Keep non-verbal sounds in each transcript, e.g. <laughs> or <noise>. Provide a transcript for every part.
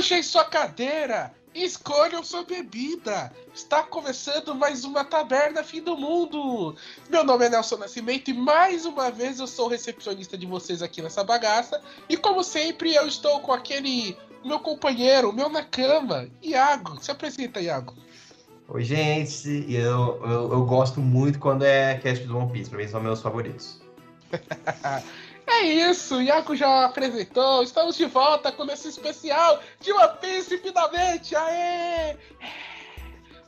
Puxem sua cadeira! Escolham sua bebida! Está começando mais uma Taberna Fim do Mundo! Meu nome é Nelson Nascimento e mais uma vez eu sou o recepcionista de vocês aqui nessa bagaça. E como sempre, eu estou com aquele meu companheiro, meu na cama, Iago. Se apresenta, Iago. Oi, gente. Eu, eu, eu gosto muito quando é cast do One Piece. Pra mim são meus favoritos. <laughs> É isso, o Iago já apresentou. Estamos de volta com esse especial de One Piece finalmente. Aê!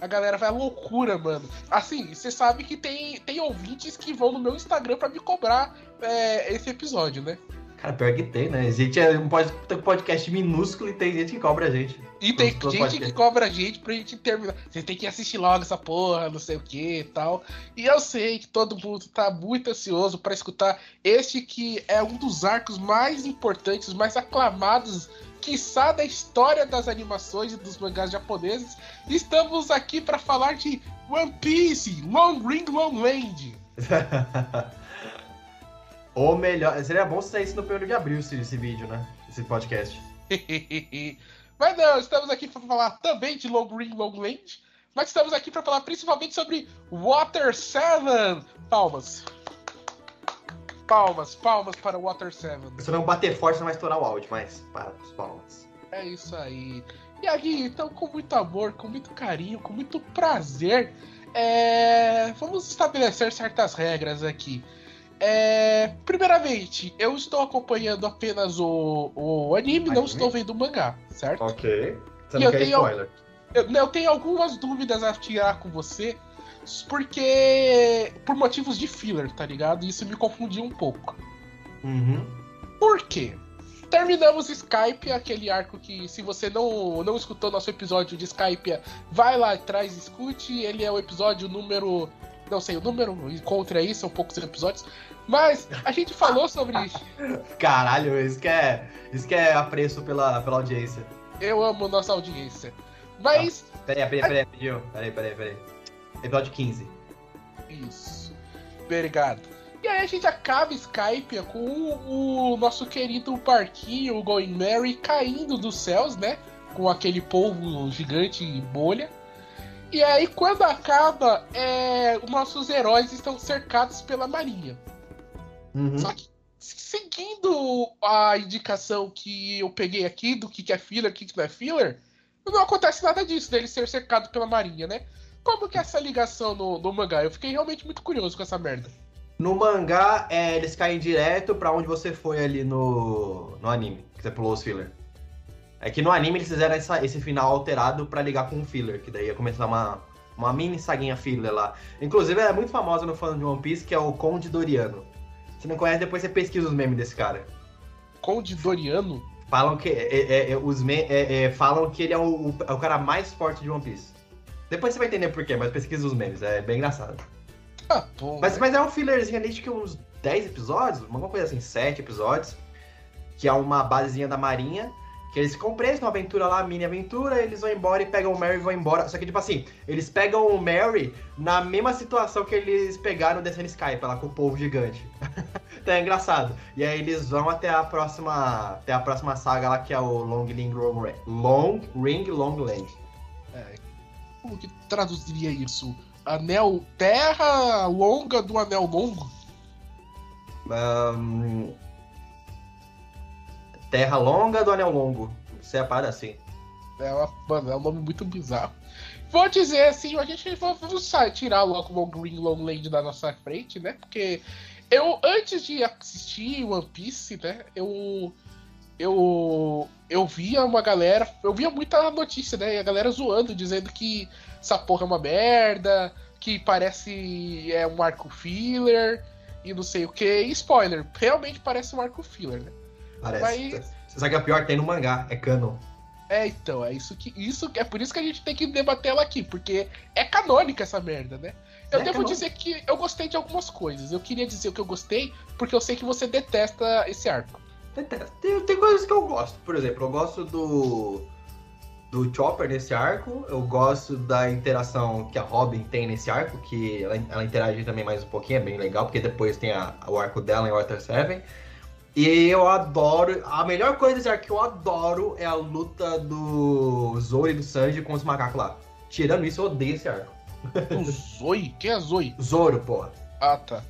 A galera vai à loucura, mano. Assim, você sabe que tem, tem ouvintes que vão no meu Instagram para me cobrar é, esse episódio, né? Cara, pior que tem, né? A gente é um podcast minúsculo e tem gente que cobra a gente. E tem gente que cobra a gente pra gente terminar. Você tem que assistir logo essa porra, não sei o que e tal. E eu sei que todo mundo tá muito ansioso para escutar este que é um dos arcos mais importantes, mais aclamados, quiçá da história das animações e dos mangás japoneses. Estamos aqui para falar de One Piece, Long Ring Long Land. <laughs> Ou melhor, seria bom se saísse no primeiro de abril esse, esse vídeo, né? Esse podcast. <laughs> mas não, estamos aqui para falar também de Long Ring Long Land, mas estamos aqui para falar principalmente sobre Water 7. Palmas. Palmas, palmas para Water 7. Se não bater forte, não vai estourar o áudio, mas para os palmas. É isso aí. E aí, então, com muito amor, com muito carinho, com muito prazer, é... vamos estabelecer certas regras aqui. É, primeiramente, eu estou acompanhando apenas o, o anime, anime, não estou vendo o mangá, certo? Ok. Você não e quer eu tenho, spoiler? Eu, eu tenho algumas dúvidas a tirar com você, porque. por motivos de filler, tá ligado? Isso me confundiu um pouco. Uhum. Por quê? Terminamos Skype, aquele arco que, se você não, não escutou nosso episódio de Skype, vai lá atrás e escute. Ele é o episódio número. Não sei o número, encontre aí, são poucos episódios. Mas a gente falou sobre isso. Caralho, isso que é, isso que é apreço pela, pela audiência. Eu amo nossa audiência. Mas. Ah, peraí, peraí, peraí, peraí, peraí, peraí, peraí. Episódio 15. Isso. Obrigado. E aí a gente acaba Skype com o, o nosso querido parquinho, o Going Mary, caindo dos céus, né? Com aquele polvo gigante e bolha. E aí, quando acaba, é, nossos heróis estão cercados pela marinha. Uhum. Só que, seguindo a indicação que eu peguei aqui do que é filler, o que não é filler, não acontece nada disso, dele ser cercado pela marinha, né? Como que é essa ligação no, no mangá? Eu fiquei realmente muito curioso com essa merda. No mangá, é, eles caem direto para onde você foi ali no, no anime, que você pulou os filler. É que no anime eles fizeram essa, esse final alterado para ligar com o filler, que daí ia começar uma, uma mini saguinha filler lá. Inclusive é muito famosa no fã de One Piece, que é o Conde Doriano. Se não conhece, depois você pesquisa os memes desse cara. Conde Doriano? Falam que, é, é, é os me, é, é, falam que ele é o, o, cara mais forte de One Piece. Depois você vai entender por quê, mas pesquisa os memes, é bem engraçado. Ah, bom, mas, mas é um fillerzinho ali de que uns 10 episódios, alguma coisa assim, 7 episódios, que é uma basezinha da Marinha. Que eles presos numa aventura lá, mini aventura, eles vão embora e pegam o Mary e vão embora. Só que, tipo assim, eles pegam o Mary na mesma situação que eles pegaram descendo Skype lá com o povo gigante. <laughs> então é engraçado. E aí eles vão até a próxima. Até a próxima saga lá, que é o Long Ring Long, Long Ring Long Land. É, como que traduziria isso? Anel Terra longa do anel longo? Um, Terra Longa do Anel Longo. Você é parada assim. É, uma, mano, é um nome muito bizarro. Vou dizer assim, a gente vai tirar logo o Green Long Land da nossa frente, né? Porque eu, antes de assistir One Piece, né? Eu. Eu. Eu via uma galera. Eu via muita notícia, né? E a galera zoando, dizendo que essa porra é uma merda, que parece é um arco filler e não sei o que. spoiler, realmente parece um arco filler, né? Parece. Mas... Você sabe que a pior tem no mangá, é canon. É, então, é isso que. Isso, é por isso que a gente tem que debater ela aqui, porque é canônica essa merda, né? Eu é devo canônica. dizer que eu gostei de algumas coisas. Eu queria dizer o que eu gostei, porque eu sei que você detesta esse arco. Detesto. Tem, tem coisas que eu gosto. Por exemplo, eu gosto do. Do Chopper nesse arco. Eu gosto da interação que a Robin tem nesse arco, que ela, ela interage também mais um pouquinho, é bem legal, porque depois tem a, o arco dela em Water 7. E eu adoro. A melhor coisa desse arco que eu adoro é a luta do Zoro e do Sanji com os macacos lá. Tirando isso, eu odeio esse arco. O Zoe? Quem é Zoe? Zoro, porra. Ah, tá.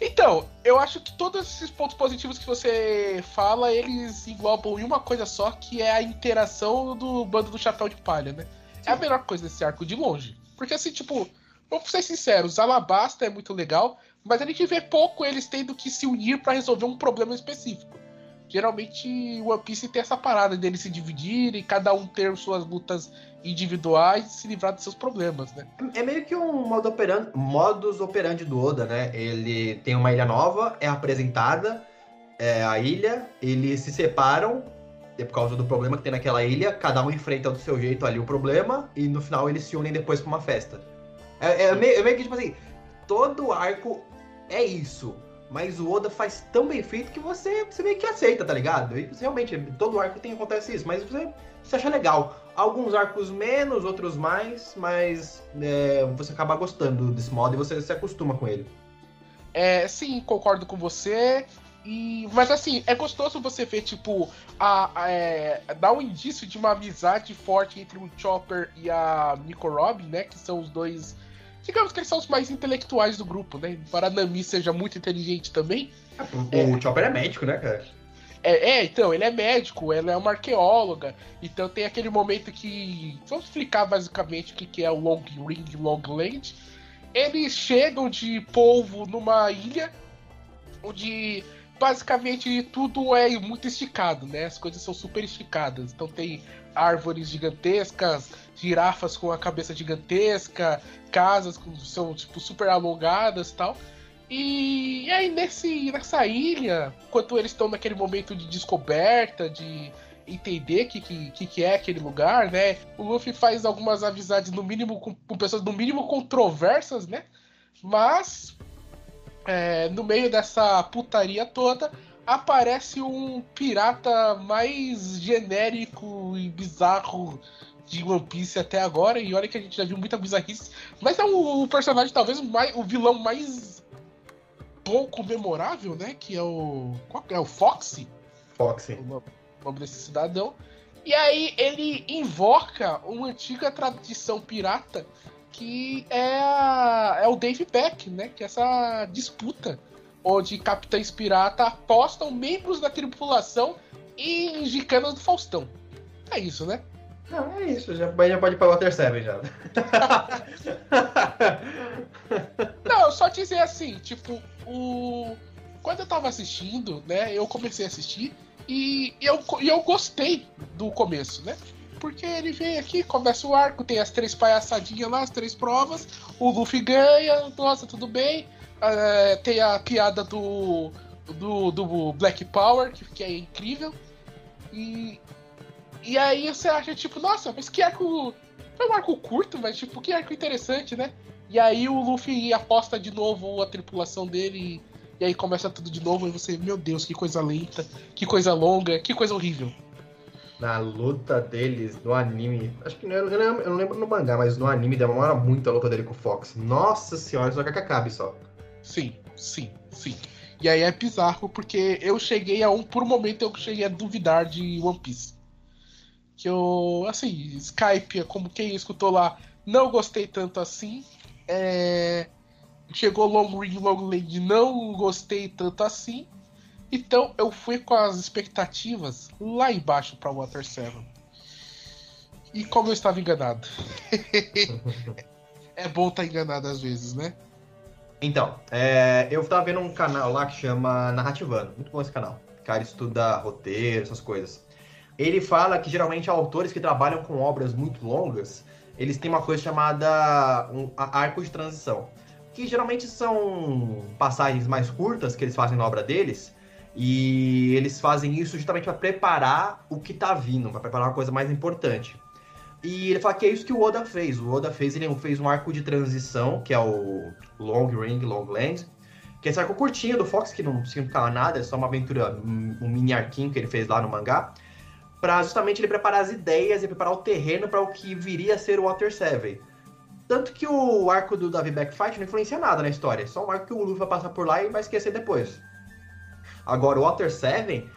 Então, eu acho que todos esses pontos positivos que você fala, eles englobam em uma coisa só, que é a interação do bando do Chapéu de Palha, né? É a melhor coisa desse arco, de longe. Porque assim, tipo, vamos ser sinceros, Alabasta é muito legal, mas a gente vê pouco eles tendo que se unir para resolver um problema específico. Geralmente o One Piece tem essa parada deles se dividirem, cada um ter suas lutas individuais e se livrar dos seus problemas, né? É meio que um modo operandi, modus operandi do Oda, né? Ele tem uma ilha nova, é apresentada é, a ilha, eles se separam é por causa do problema que tem naquela ilha, cada um enfrenta do seu jeito ali o problema, e no final eles se unem depois pra uma festa. É, é, meio, é meio que tipo assim, todo arco é isso. Mas o Oda faz tão bem feito que você, você meio que aceita, tá ligado? E realmente, todo arco tem acontece isso, mas você, você acha legal. Alguns arcos menos, outros mais, mas é, você acaba gostando desse modo e você se acostuma com ele. É, sim, concordo com você. E, mas assim, é gostoso você ver, tipo, a, a é, dar um indício de uma amizade forte entre o Chopper e a Nico Robin, né? Que são os dois Digamos que eles são os mais intelectuais do grupo, né? Embora Nami seja muito inteligente também. O é, Chopper é médico, né, cara? É, é, então, ele é médico, ela é uma arqueóloga. Então tem aquele momento que. Vamos explicar basicamente o que é o Long Ring Long Land. Eles chegam de polvo numa ilha onde basicamente tudo é muito esticado, né? As coisas são super esticadas. Então tem árvores gigantescas, girafas com a cabeça gigantesca, casas que são tipo super alongadas e tal. E, aí nesse, nessa ilha, enquanto eles estão naquele momento de descoberta, de entender o que, que, que é aquele lugar, né? O Luffy faz algumas amizades no mínimo com, com pessoas no mínimo controversas, né? Mas é, no meio dessa putaria toda, aparece um pirata mais genérico e bizarro de One Piece até agora. E olha que a gente já viu muita bizarrice. Mas é o, personagem, talvez, mais, o vilão mais pouco memorável, né? Que é o. Qual é? O Foxy? Foxy. O nome desse cidadão. E aí ele invoca uma antiga tradição pirata que é, a, é o Dave Beck, né? Que é essa disputa onde capitães pirata apostam membros da tripulação em gicanas do Faustão. É isso, né? Não, é isso. Já, já pode ir pra Water 7 já. <laughs> Não, só dizer assim, tipo, o. Quando eu tava assistindo, né? Eu comecei a assistir e eu, e eu gostei do começo, né? Porque ele vem aqui, começa o arco, tem as três palhaçadinhas lá, as três provas, o Luffy ganha, nossa, tudo bem. É, tem a piada do, do, do Black Power, que, que é incrível. E, e aí você acha, tipo, nossa, mas que arco. Foi um arco curto, mas tipo, que arco interessante, né? E aí o Luffy aposta de novo a tripulação dele. E aí começa tudo de novo. E você, meu Deus, que coisa lenta, que coisa longa, que coisa horrível. Na luta deles no anime. Acho que não, eu não lembro no mangá, mas no anime demora muito a luta dele com o Fox. Nossa senhora, só quer que acabe só. Sim, sim, sim. E aí é bizarro porque eu cheguei a um. Por um momento eu cheguei a duvidar de One Piece. Que eu. Assim, Skype, como quem escutou lá, não gostei tanto assim. É, chegou Long Ring Long Land, não gostei tanto assim. Então eu fui com as expectativas lá embaixo para Water 7. E como eu estava enganado. <laughs> é bom estar tá enganado às vezes, né? Então, é, eu tava vendo um canal lá que chama Narrativando. Muito bom esse canal. O cara estuda roteiro, essas coisas. Ele fala que geralmente autores que trabalham com obras muito longas, eles têm uma coisa chamada um, arco de transição. Que geralmente são passagens mais curtas que eles fazem na obra deles. E eles fazem isso justamente para preparar o que tá vindo, para preparar uma coisa mais importante. E ele fala que é isso que o Oda fez. O Oda fez, ele fez um arco de transição, que é o Long Ring, Long Land. Que é esse arco curtinho do Fox, que não significa nada, é só uma aventura, um mini arquinho que ele fez lá no mangá. Pra justamente ele preparar as ideias e preparar o terreno para o que viria a ser o Water 7. Tanto que o arco do Davi Backfight não influencia nada na história. É só um arco que o Luffy vai passar por lá e vai esquecer depois. Agora, o Water 7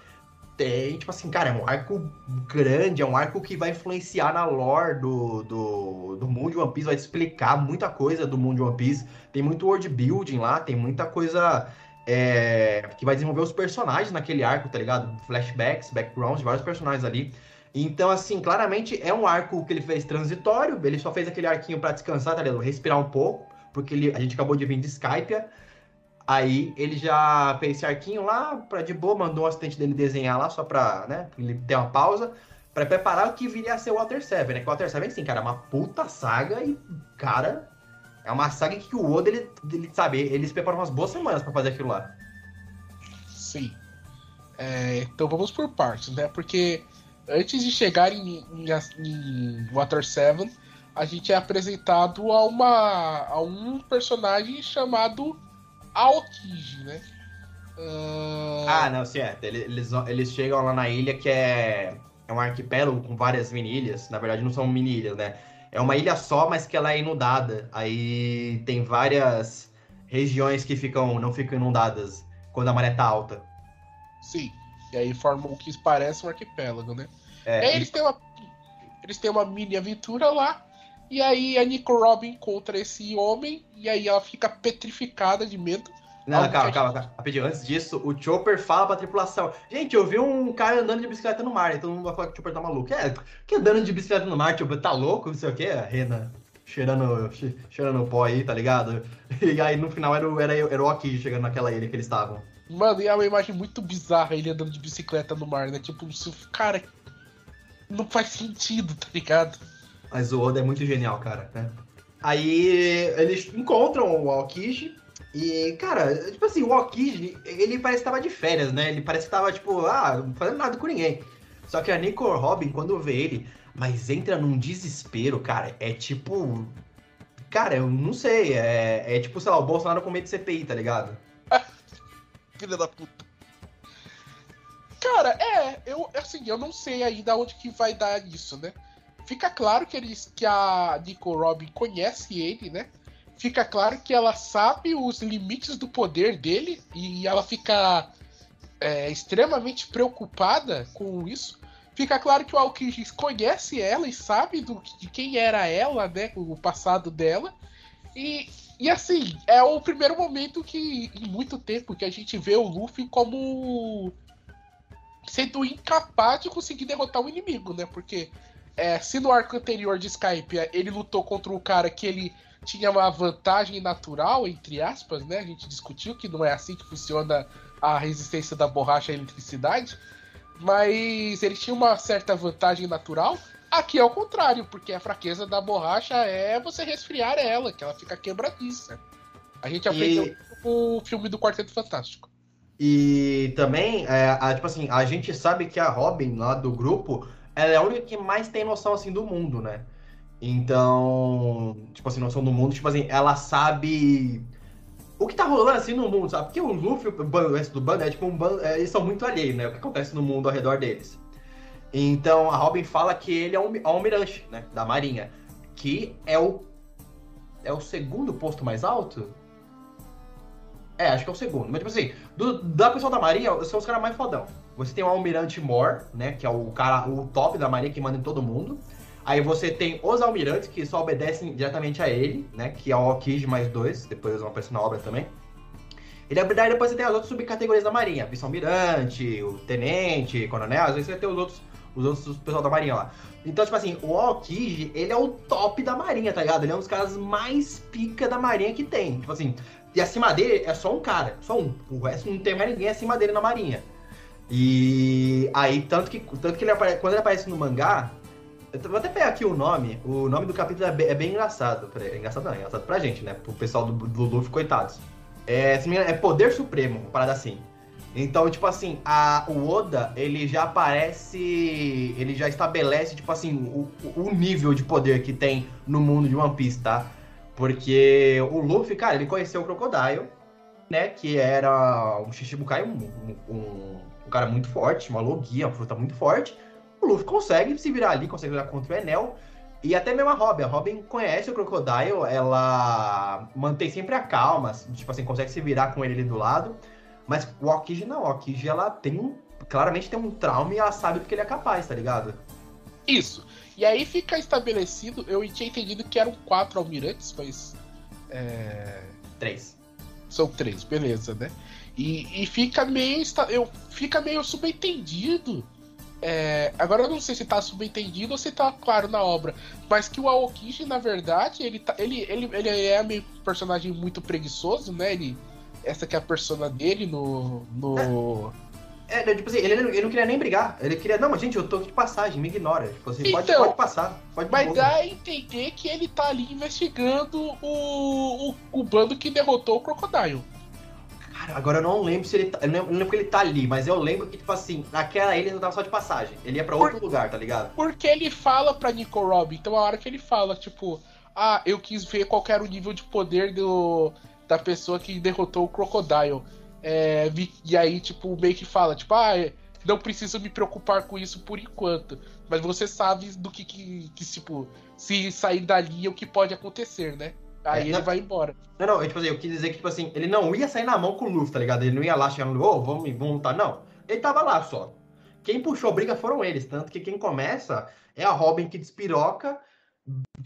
tem, tipo assim, cara, é um arco grande, é um arco que vai influenciar na lore do, do, do mundo de One Piece, vai explicar muita coisa do mundo de One Piece. Tem muito world building lá, tem muita coisa é, que vai desenvolver os personagens naquele arco, tá ligado? Flashbacks, backgrounds, vários personagens ali. Então, assim, claramente é um arco que ele fez transitório, ele só fez aquele arquinho para descansar, tá ligado? Respirar um pouco, porque ele, a gente acabou de vir de Skype. Aí ele já fez esse arquinho lá, pra de boa, mandou o assistente dele desenhar lá, só pra, né, ele ter uma pausa, para preparar o que viria a ser o Water 7, né? Que o Water 7, assim, cara, é uma puta saga e, cara, é uma saga que o Oda, ele, ele sabe, eles preparam umas boas semanas para fazer aquilo lá. Sim. É, então vamos por partes, né? Porque antes de chegar em, em, em Water 7, a gente é apresentado a, uma, a um personagem chamado Aokiji, né? Uh... Ah, não, certo. Eles, eles chegam lá na ilha que é, é um arquipélago com várias mini ilhas. Na verdade, não são mini ilhas, né? É uma ilha só, mas que ela é inundada. Aí tem várias regiões que ficam não ficam inundadas quando a maré tá alta. Sim. E aí formam o que parece um arquipélago, né? É, aí eles, têm uma, eles têm uma mini aventura lá. E aí a Nico Robin encontra esse homem. E aí ela fica petrificada de medo. Não, calma, calma, calma. Rapidinho, antes disso, o Chopper fala pra tripulação: Gente, eu vi um cara andando de bicicleta no mar, então não vai falar que o Chopper tá maluco. É, que andando de bicicleta no mar, Chopper, tá louco? Não sei o quê, a Rena cheirando, cheirando pó aí, tá ligado? <laughs> E aí no final era, era, era o Aki chegando naquela ilha que eles estavam. Mano, e é uma imagem muito bizarra ele andando de bicicleta no mar, né? Tipo, cara, não faz sentido, tá ligado? Mas o Oda é muito genial, cara, né? Aí eles encontram o Aokiji e, cara, tipo assim, o Aokiji, ele parece que tava de férias, né? Ele parece que tava, tipo, ah, não fazendo nada com ninguém. Só que a Nico Robin, quando vê ele, mas entra num desespero, cara, é tipo... Cara, eu não sei, é, é tipo, sei lá, o Bolsonaro com medo de CPI, tá ligado? <laughs> Filha da puta. Cara, é, eu assim, eu não sei ainda onde que vai dar isso, né? Fica claro que eles que a Nico Robin conhece ele, né? Fica claro que ela sabe os limites do poder dele e ela fica é, extremamente preocupada com isso. Fica claro que o Aokiji conhece ela e sabe do, de quem era ela, né? O passado dela. E, e assim, é o primeiro momento que, em muito tempo, que a gente vê o Luffy como sendo incapaz de conseguir derrotar um inimigo, né? Porque é, se no arco anterior de Skype ele lutou contra um cara que ele tinha uma vantagem natural, entre aspas, né? A gente discutiu que não é assim que funciona a resistência da borracha à eletricidade, mas ele tinha uma certa vantagem natural. Aqui é o contrário, porque a fraqueza da borracha é você resfriar ela, que ela fica quebradiça. A gente aprendeu e... o filme do Quarteto Fantástico. E também, é, a, tipo assim, a gente sabe que a Robin lá do grupo, ela é a única que mais tem noção assim do mundo, né? Então, tipo assim, noção do mundo, tipo assim, ela sabe o que tá rolando assim no mundo, sabe? Porque o Luffy, o resto do bando, é tipo um bando, é, eles são muito alheios, né? O que acontece no mundo ao redor deles. Então, a Robin fala que ele é um almirante, né? Da marinha. Que é o é o segundo posto mais alto? É, acho que é o segundo. Mas, tipo assim, do, da pessoa da Marinha, são os caras mais fodão. Você tem o Almirante Mor, né? Que é o cara, o top da Marinha que manda em todo mundo. Aí você tem os almirantes, que só obedecem diretamente a ele, né? Que é o Okiji mais dois, depois eles vão aparecer na obra também. E na verdade depois você tem as outras subcategorias da Marinha, vice-almirante, o tenente, coronel, às vezes você ter os outros, os outros pessoal da Marinha lá. Então, tipo assim, o Aokiji, ele é o top da Marinha, tá ligado? Ele é um dos caras mais pica da Marinha que tem. Tipo assim, e acima dele é só um cara, só um. O resto não tem mais ninguém acima dele na marinha. E aí, tanto que, tanto que ele quando ele aparece no mangá, eu vou até pegar aqui o nome, o nome do capítulo é bem, é bem engraçado. É engraçado não, é engraçado pra gente, né? Pro pessoal do, do Luffy, coitados. É, é Poder Supremo, uma parada assim. Então, tipo assim, a, o Oda, ele já aparece. Ele já estabelece, tipo assim, o, o nível de poder que tem no mundo de One Piece, tá? Porque o Luffy, cara, ele conheceu o Crocodile, né? Que era um Shichibukai, um, um, um, um cara muito forte, uma logia, uma fruta muito forte. O Luffy consegue se virar ali, consegue virar contra o Enel. E até mesmo a Robin. A Robin conhece o Crocodile, ela mantém sempre a calma, tipo assim, consegue se virar com ele ali do lado. Mas o Aokiji não, o Aokiji ela tem um. Claramente tem um trauma e ela sabe porque ele é capaz, tá ligado? Isso. E aí fica estabelecido, eu tinha entendido que eram quatro almirantes, mas. É... Três. São três, beleza, né? E, e fica meio. Eu, fica meio subentendido. É, agora eu não sei se tá subentendido ou se tá claro na obra. Mas que o Aokiji, na verdade, ele, tá, ele, ele, ele é meio um personagem muito preguiçoso, né? Ele, essa que é a persona dele no. no... É, é tipo assim, ele, ele não queria nem brigar. Ele queria, não, mas gente, eu tô aqui de passagem, me ignora. Tipo assim, então, pode, pode passar. Pode mas dá a entender que ele tá ali investigando o, o, o bando que derrotou o Crocodile. Agora eu não lembro se ele tá. Eu não lembro que ele tá ali, mas eu lembro que, tipo assim, naquela ilha ele não tava só de passagem. Ele ia pra outro Por... lugar, tá ligado? Porque ele fala pra Nico Rob, então a hora que ele fala, tipo, ah, eu quis ver qual era o nível de poder do, da pessoa que derrotou o Crocodile. É, e aí, tipo, meio que fala, tipo, ah, não preciso me preocupar com isso por enquanto. Mas você sabe do que, que, que tipo, se sair dali é o que pode acontecer, né? Aí é, ele não, vai embora. Não, não, eu, tipo assim, eu quis dizer que, tipo assim, ele não ia sair na mão com o Luffy, tá ligado? Ele não ia lá chegando, ô, oh, vamos, vamos lutar. Não. Ele tava lá só. Quem puxou a briga foram eles. Tanto que quem começa é a Robin que despiroca,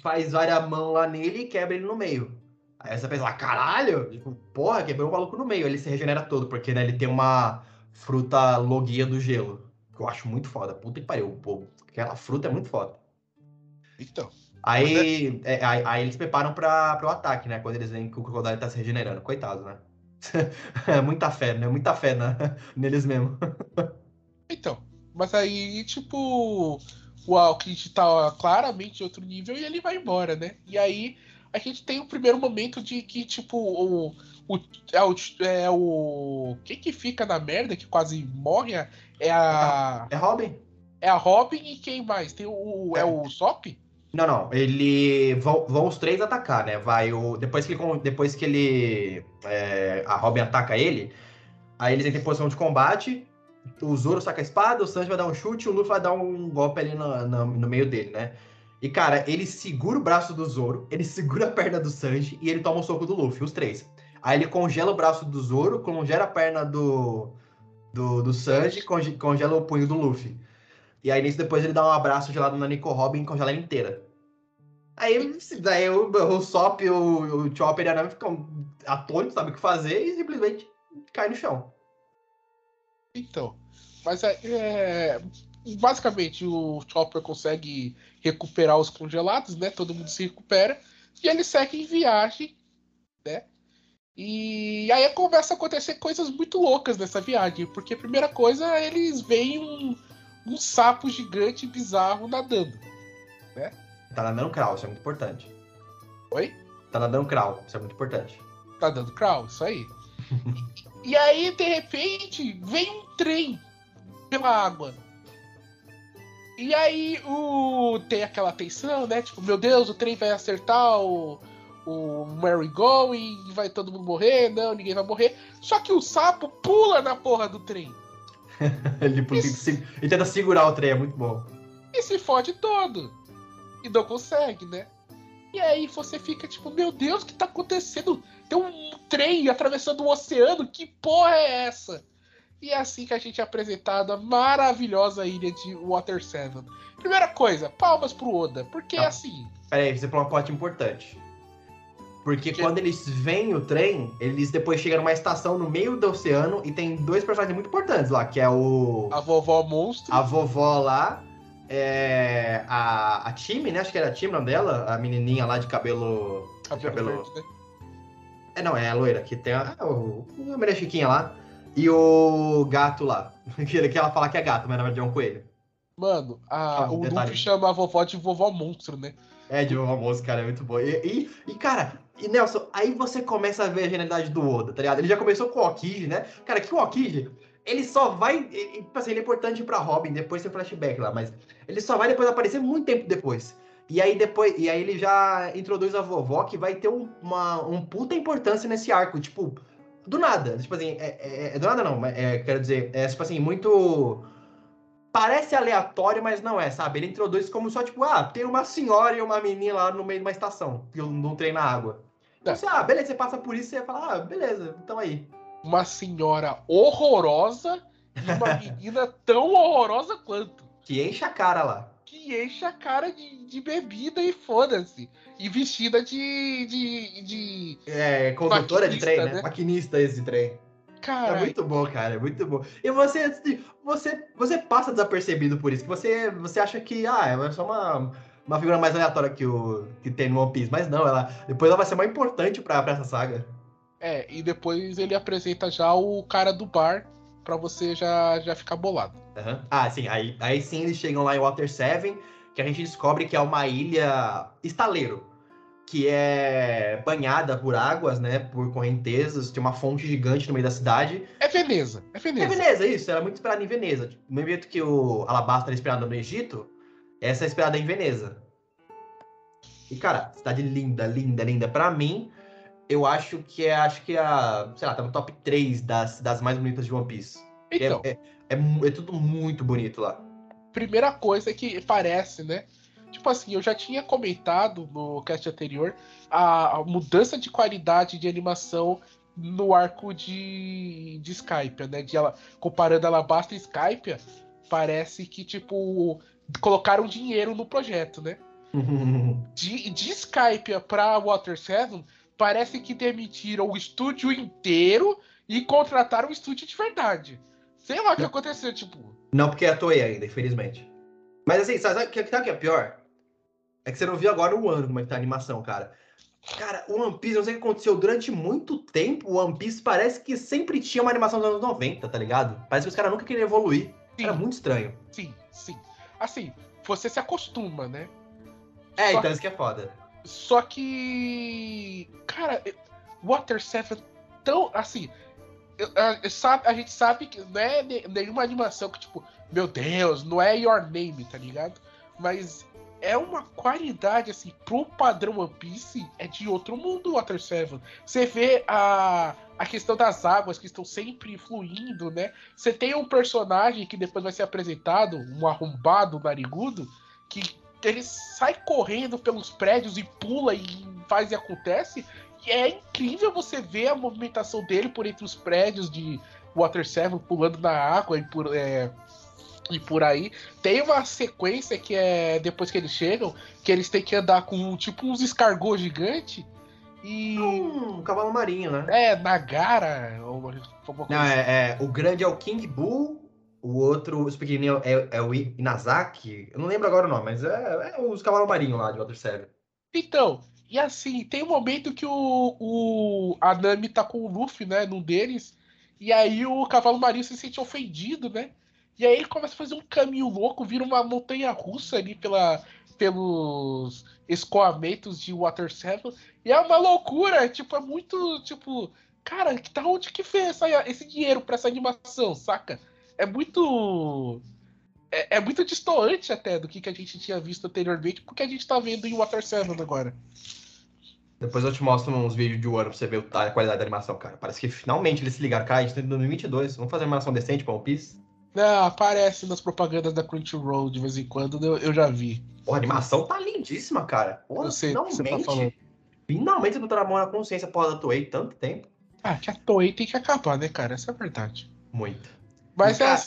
faz várias mãos lá nele e quebra ele no meio. Aí você pensa, ah, caralho! Tipo, porra, quebrou o maluco no meio. Ele se regenera todo, porque né, ele tem uma fruta logia do gelo. Que eu acho muito foda. Puta que pariu, pô. Aquela fruta é muito foda. Então. Aí, é... É, aí, aí, eles preparam para o ataque, né? Quando eles veem que o Crocodile tá se regenerando. Coitado, né? <laughs> é muita fé, né? Muita fé na, <laughs> neles mesmo. então, mas aí, tipo, o Alkid tá claramente em outro nível e ele vai embora, né? E aí a gente tem o primeiro momento de que, tipo, o. o é o. É o quem que fica na merda, que quase morre, é a. É Robin? É a Robin e quem mais? Tem o. É, é o Sop? Não, não. Ele vão, vão os três atacar, né? Vai o depois que ele, depois que ele é, a Robin ataca ele, aí eles entram em posição de combate. O Zoro saca a espada, o Sanji vai dar um chute, o Luffy vai dar um golpe ali no, no, no, meio dele, né? E cara, ele segura o braço do Zoro, ele <laughs> segura a perna do Sanji e ele toma o soco do Luffy, os três. Aí ele congela o braço do Zoro, congela a perna do do, do Sanji, congela o punho do Luffy. E aí nisso depois ele dá um abraço gelado na Nico Robin e congela ela inteira. Aí daí o, o Sop, o, o Chopper e a Nami ficam atônitos, sabe o que fazer e simplesmente cai no chão. Então, mas é, é, basicamente o Chopper consegue recuperar os congelados, né? Todo mundo se recupera e ele segue em viagem, né? E aí começa a acontecer coisas muito loucas nessa viagem, porque a primeira coisa eles veem um, um sapo gigante bizarro nadando, né? Tá nadando crawl, isso é muito importante. Oi? Tá nadando crawl, isso é muito importante. Tá dando crawl, isso aí. <laughs> e, aí, de repente, vem um trem pela água. E aí o tem aquela tensão, né? Tipo, meu Deus, o trem vai acertar o, o Mary Going, vai todo mundo morrer, não, ninguém vai morrer. Só que o sapo pula na porra do trem. <laughs> ele, ele tenta segurar o trem, é muito bom. E se fode todo. E não consegue, né? E aí você fica tipo, meu Deus, o que tá acontecendo? Tem um trem atravessando o oceano, que porra é essa? E é assim que a gente é apresentado a maravilhosa ilha de Water Seven. Primeira coisa, palmas pro Oda, porque é assim. Peraí, você falou uma parte importante. Porque que... quando eles veem o trem, eles depois chegam numa estação no meio do oceano e tem dois personagens muito importantes lá, que é o. A vovó monstro. A vovó lá. É, a, a Time, né? Acho que era a Time o nome dela, a menininha lá de cabelo. Cabelo. cabelo... Verde, né? É, não, é a loira, que tem a, o, a Maria Chiquinha lá. E o gato lá. <laughs> Que ela fala que é gato, mas na verdade é um coelho. Mano, a, ah, o Luffy chama a vovó de vovó monstro, né? É, de vovó monstro, cara, é muito bom. E, e, e, cara, e Nelson, aí você começa a ver a genialidade do Oda, tá ligado? Ele já começou com o Okiji, né? Cara, que o Okiji, ele só vai. Ele, tipo assim, ele é importante pra Robin, depois tem flashback lá, mas ele só vai depois aparecer muito tempo depois. E aí depois. E aí ele já introduz a vovó que vai ter um, uma um puta importância nesse arco. Tipo, do nada. Tipo assim, é, é, é do nada não, é, quero dizer, é tipo assim, muito. Parece aleatório, mas não é, sabe? Ele introduz como só, tipo, ah, tem uma senhora e uma menina lá no meio de uma estação, não trem na água. Então, é. você, ah, beleza, você passa por isso e fala, ah, beleza, então aí. uma senhora horrorosa e uma <laughs> menina tão horrorosa quanto. Que enche a cara lá. Que enche a cara de, de bebida e foda-se. E vestida de. de, de... É, condutora de trem, né? né? Maquinista esse trem. Cara, É muito bom, cara, é muito bom. E você, você, você passa desapercebido por isso, que você, você acha que, ah, é só uma, uma figura mais aleatória que, o, que tem no One Piece. Mas não, ela, depois ela vai ser mais importante pra, pra essa saga. É, e depois ele apresenta já o cara do bar pra você já, já ficar bolado. Aham. Ah, sim, aí, aí sim eles chegam lá em Water 7, que a gente descobre que é uma ilha estaleiro, que é banhada por águas, né, por correntezas, tem uma fonte gigante no meio da cidade. É Veneza, é É Veneza. Veneza, isso, era muito esperado em Veneza. No mesmo jeito que o Alabasta era esperado no Egito, essa é esperada em Veneza. E, cara, cidade linda, linda, linda. Pra mim, eu acho que é, acho que é a, sei lá, tá no top 3 das, das mais bonitas de One Piece. É- Então, é, é, mu- é tudo muito bonito lá. primeira coisa que parece, né? Tipo assim, eu já tinha comentado no cast anterior a, a mudança de qualidade de animação no arco de, de Skype, né? De ela, comparando Alabasta e Skype, parece que, tipo, colocaram dinheiro no projeto, né? De, de Skype pra Water 7, parece que demitiram o estúdio inteiro e contrataram um estúdio de verdade. Sei lá o que aconteceu, tipo. Não porque é a Toei ainda, infelizmente. Mas assim, sabe o que, sabe que é pior? É que você não viu agora o ano como é que tá a animação, cara. Cara, o One Piece, não sei o que aconteceu, durante muito tempo, o One Piece parece que sempre tinha uma animação dos anos 90, tá ligado? Parece que os caras nunca queriam evoluir. Era Sim, muito estranho. sim, sim. Assim, você se acostuma, né? É, Só- então isso que é foda. Só que. Cara, Water 7 tão. Assim. sabe- a gente sabe que não é ne- nenhuma animação que, tipo, meu Deus, não é Your Name, tá ligado? Mas é uma qualidade, assim, pro padrão One Piece, é de outro mundo Water 7. Você vê a, a questão das águas que estão sempre fluindo, né? Você tem um personagem que depois vai ser apresentado, um arrombado narigudo, que ele sai correndo pelos prédios e pula e faz e acontece. E é incrível você ver a movimentação dele por entre os prédios de Water 7, pulando na água e por, é, e por aí. Tem uma sequência que é depois que eles chegam, que eles têm que andar com tipo uns escargot gigante. E. Um cavalo marinho, né? É, Nagara, ou alguma coisa Não, assim. é, é, o grande é o King Bull, o outro, os pequenininhos é, é o Inazaki. Eu não lembro agora o nome, mas é, é os cavalos marinhos lá de Water 7. Então, e assim, tem um momento que o, o a Nami tá com o Luffy, né, num deles, e aí o cavalo marinho se sente ofendido, né? E aí ele começa a fazer um caminho louco, vira uma montanha russa ali pela, pelos escoamentos de Water 7. E é uma loucura, tipo, é muito, tipo, cara, que da onde que fez essa- esse dinheiro pra essa animação, saca? É muito. É, é muito distoante até do que, que a gente tinha visto anteriormente, porque a gente tá vendo em Water 7 agora. Depois eu te mostro uns vídeos de ano pra você ver a qualidade da animação, cara. Parece que finalmente eles se ligaram. Cara, a gente tá em 2022, vamos fazer uma animação decente pra One Piece? Ah, aparece nas propagandas da Crunchyroll de vez em quando, eu, eu já vi. Pô, a animação tá lindíssima, cara. Pô, Eu sei que você tá finalmente. falando. finalmente eu tô na mão na consciência porra da Toei, tanto tempo. Ah, que a Toei tem que acabar, né, cara? Essa é a verdade. Muito. Mas, E, é, cara,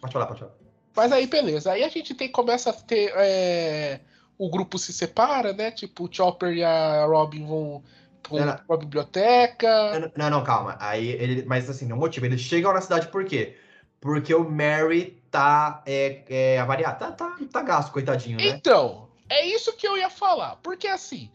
Pode falar, pode falar. mas aí, beleza. Aí a gente tem, começa a ter. é, o grupo se separa, né? Tipo, o Chopper e a Robin vão pra Não, não. uma biblioteca. Não, não, não, calma. Aí ele, mas assim, não motivo. Eles chegam na cidade por quê? Porque o Mary tá é, é, avariado. Tá, tá, tá gasto, coitadinho, né? Então, é isso que eu ia falar. Porque assim,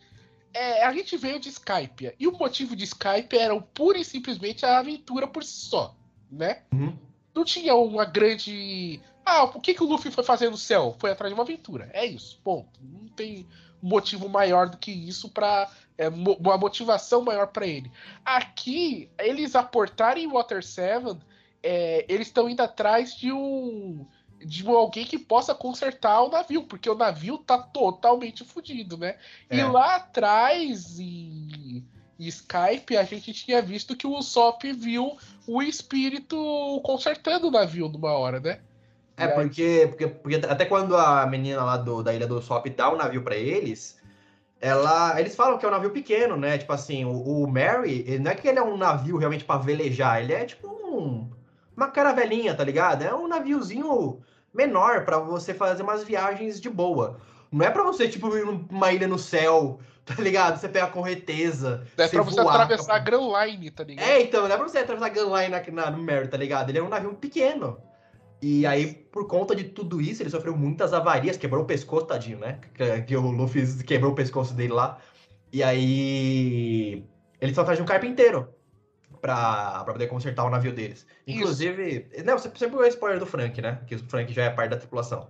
é, a gente veio de Skype. E o motivo de Skype era pura e simplesmente a aventura por si só, né? Uhum. Não tinha uma grande. Ah, por que, que o Luffy foi fazer no céu? Foi atrás de uma aventura. É isso, ponto. Não tem motivo maior do que isso pra. É, uma motivação maior pra ele. Aqui, eles aportarem Water 7, é, eles estão indo atrás de um. De um alguém que possa consertar o navio, porque o navio tá totalmente fodido, né? E É. lá atrás, em, em Skype, a gente tinha visto que o Usopp viu o espírito consertando o navio numa hora, né? É, E aí- porque, porque, porque até quando a menina lá do, da ilha do Sop dá o navio pra eles, ela, eles falam que é um navio pequeno, né? Tipo assim, o, o Mary, ele, não é que ele é um navio realmente para velejar, ele é tipo um, uma caravelinha, tá ligado? É um naviozinho menor para você fazer umas viagens de boa. Não é para você, tipo, ir numa ilha no céu, <laughs> tá ligado? Você pega a correteza. É pra você voar, atravessar a Grand Line, tá ligado? É, então, não é pra você atravessar a Grand Line na, na, no Mary, tá ligado? Ele é um navio pequeno. E aí, por conta de tudo isso, ele sofreu muitas avarias, quebrou o pescoço, tadinho, né? Que, que o Luffy quebrou o pescoço dele lá. E aí. Ele só faz de um carpinteiro pra, pra poder consertar o navio deles. Inclusive. Isso. Não, você sempre o spoiler do Frank, né? Que o Frank já é parte da tripulação.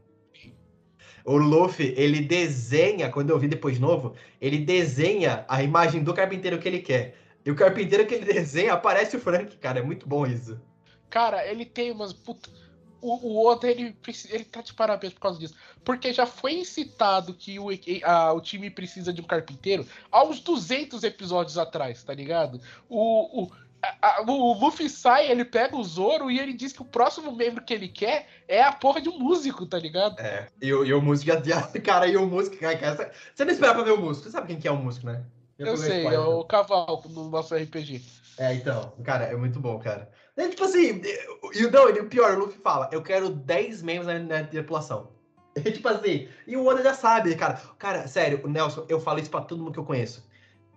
O Luffy, ele desenha, quando eu vi depois de novo, ele desenha a imagem do carpinteiro que ele quer. E o carpinteiro que ele <laughs> desenha aparece o Frank, cara. É muito bom isso. Cara, ele tem umas. Puta o, o Oda ele, ele tá de parabéns por causa disso. Porque já foi incitado que o, a, o time precisa de um carpinteiro há uns 200 episódios atrás, tá ligado? O, o, a, o Luffy sai, ele pega o Zoro e ele diz que o próximo membro que ele quer é a porra de um músico, tá ligado? É, e, o, e o músico, <laughs> cara, e o músico, cara, você não espera pra ver o músico, você sabe quem que é o músico, né? Eu, eu sei, é o cavalo no nosso RPG. É, então, cara, é muito bom, cara. É, tipo assim, e o, não, o pior, o Luffy fala, eu quero 10 membros na, na tripulação. <laughs> Tipo assim, e o Oda já sabe, cara. Cara, sério, Nelson, eu falo isso pra todo mundo que eu conheço.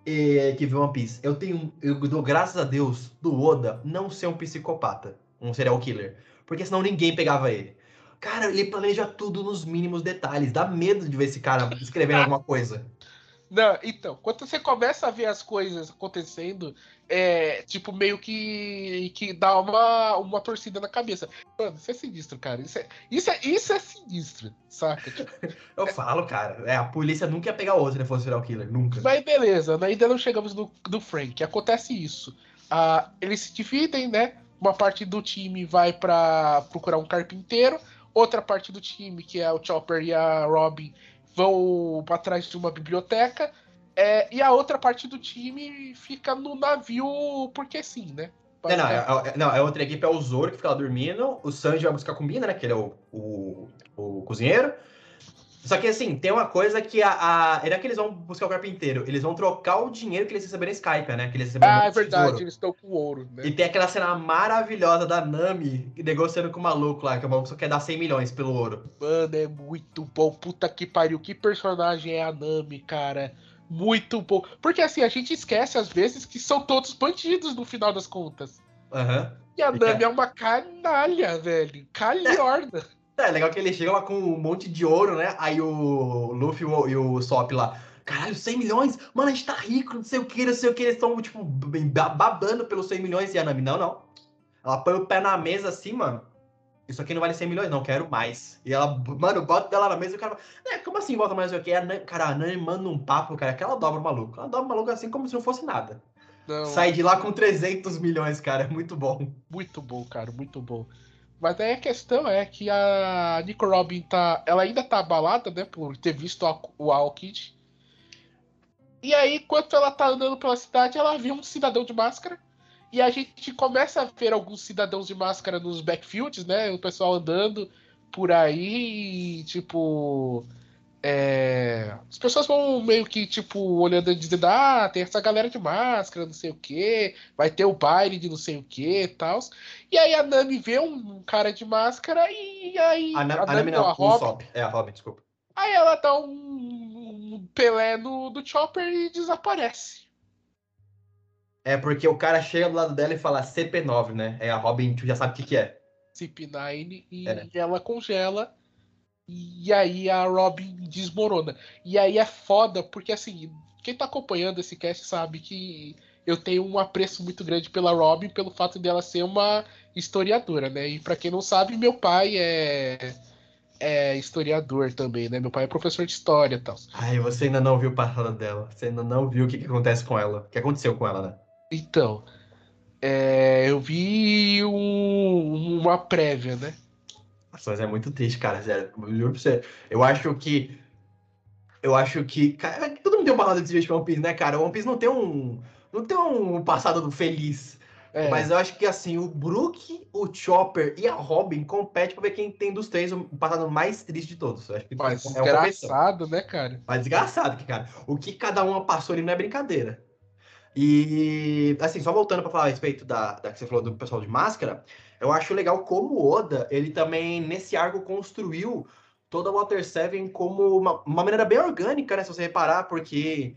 E, que vê One Piece. Eu tenho. Eu dou graças a Deus do Oda não ser um psicopata, um serial killer. Porque senão ninguém pegava ele. Cara, ele planeja tudo nos mínimos detalhes. Dá medo de ver esse cara escrevendo <laughs> alguma coisa. Não, então, quando você começa a ver as coisas acontecendo, é, tipo, meio que, que dá uma, uma torcida na cabeça. Mano, isso é sinistro, cara. Isso é, isso é, isso é sinistro, saca? Tipo, <laughs> Eu falo, cara, é, a polícia nunca ia pegar outro se fosse serial killer, nunca. Mas beleza, né? ainda não chegamos no, no Frank. Acontece isso. Ah, eles se dividem, né? Uma parte do time vai para procurar um carpinteiro, outra parte do time, que é o Chopper e a Robin, vão para trás de uma biblioteca é, e a outra parte do time fica no navio porque sim, né? Não, não, é, é, não, a outra equipe é o Zoro que fica lá dormindo, o Sanji vai buscar comida, né? Que ele é o, o, o cozinheiro. Só que assim, tem uma coisa que a, a. Não é que eles vão buscar o carpinteiro, eles vão trocar o dinheiro que eles receberam em Skype, né? Que eles receberam ah, é verdade, eles estão com ouro, né? E tem aquela cena maravilhosa da Nami negociando com o maluco lá, que o maluco só quer dar 100 milhões pelo ouro. Mano, é muito bom. Puta que pariu. Que personagem é a Nami, cara muito bom. Porque assim, a gente esquece às vezes que são todos bandidos no final das contas. Uhum. E a Nami é... é uma canalha, velho. Calhorda. É, legal que ele chega lá com um monte de ouro, né? Aí o Luffy e o Sop lá. Caralho, 100 milhões? Mano, a gente tá rico, não sei o que, não sei o que. Eles estão, tipo, babando pelos 100 milhões. E a Nami, não, não. Ela põe o pé na mesa assim, mano isso aqui não vale 100 milhões, não, quero mais. E ela, mano, bota ela na mesa e o cara é, como assim bota mais o que? Cara, a Nani manda um papo, cara, que ela dobra o maluco. Ela dobra o maluco assim como se não fosse nada. Não. Sai de lá com 300 milhões, cara, é muito bom. Muito bom, cara, muito bom. Mas aí a questão é que a Nico Robin tá. Ela ainda tá abalada, né? Por ter visto o Alkid. E aí, enquanto ela tá andando pela cidade, ela vê um cidadão de máscara e a gente começa a ver alguns cidadãos de máscara nos backfields, né? O pessoal andando por aí, tipo. É... As pessoas vão meio que, tipo, olhando e dizendo: ah, tem essa galera de máscara, não sei o que, vai ter o baile de não sei o que e tal. E aí a Nami vê um cara de máscara e aí. A, Na a, a Nami não, não, a Robin. É a Robin, desculpa. Aí ela dá um, um Pelé no, do Chopper e desaparece. É porque o cara chega do lado dela e fala CP9, né? É a Robin, tu já sabe o que, que é. CP9 e é. ela congela. E aí a Robin desmorona. E aí é foda, porque assim, quem tá acompanhando esse cast sabe que eu tenho um apreço muito grande pela Robin pelo fato dela ser uma historiadora, né? E para quem não sabe, meu pai é é historiador também, né? Meu pai é professor de história e tal. Ai, você ainda não viu o passado dela. Você ainda não viu o que, que acontece com ela. O que aconteceu com ela, né? Então, é, eu vi um, uma prévia, né? Nossa, mas é muito triste, cara, sério. Eu juro pra você. Eu acho que. Eu acho que. Cara, todo mundo tem uma balada de One Piece, né, cara? One Piece não tem um. Não tem um passado feliz. É. Mas eu acho que assim, o Brook, o Chopper e a Robin competem pra ver quem tem dos três o passado mais triste de todos. Eu acho que Mas é desgraçado, né, cara? Mas desgraçado, que, cara. O que cada um passou ali não é brincadeira. E, assim, só voltando para falar a respeito da, da que você falou do pessoal de máscara, eu acho legal como o Oda, ele também, nesse arco, construiu toda a Water 7 como uma, uma maneira bem orgânica, né? Se você reparar, porque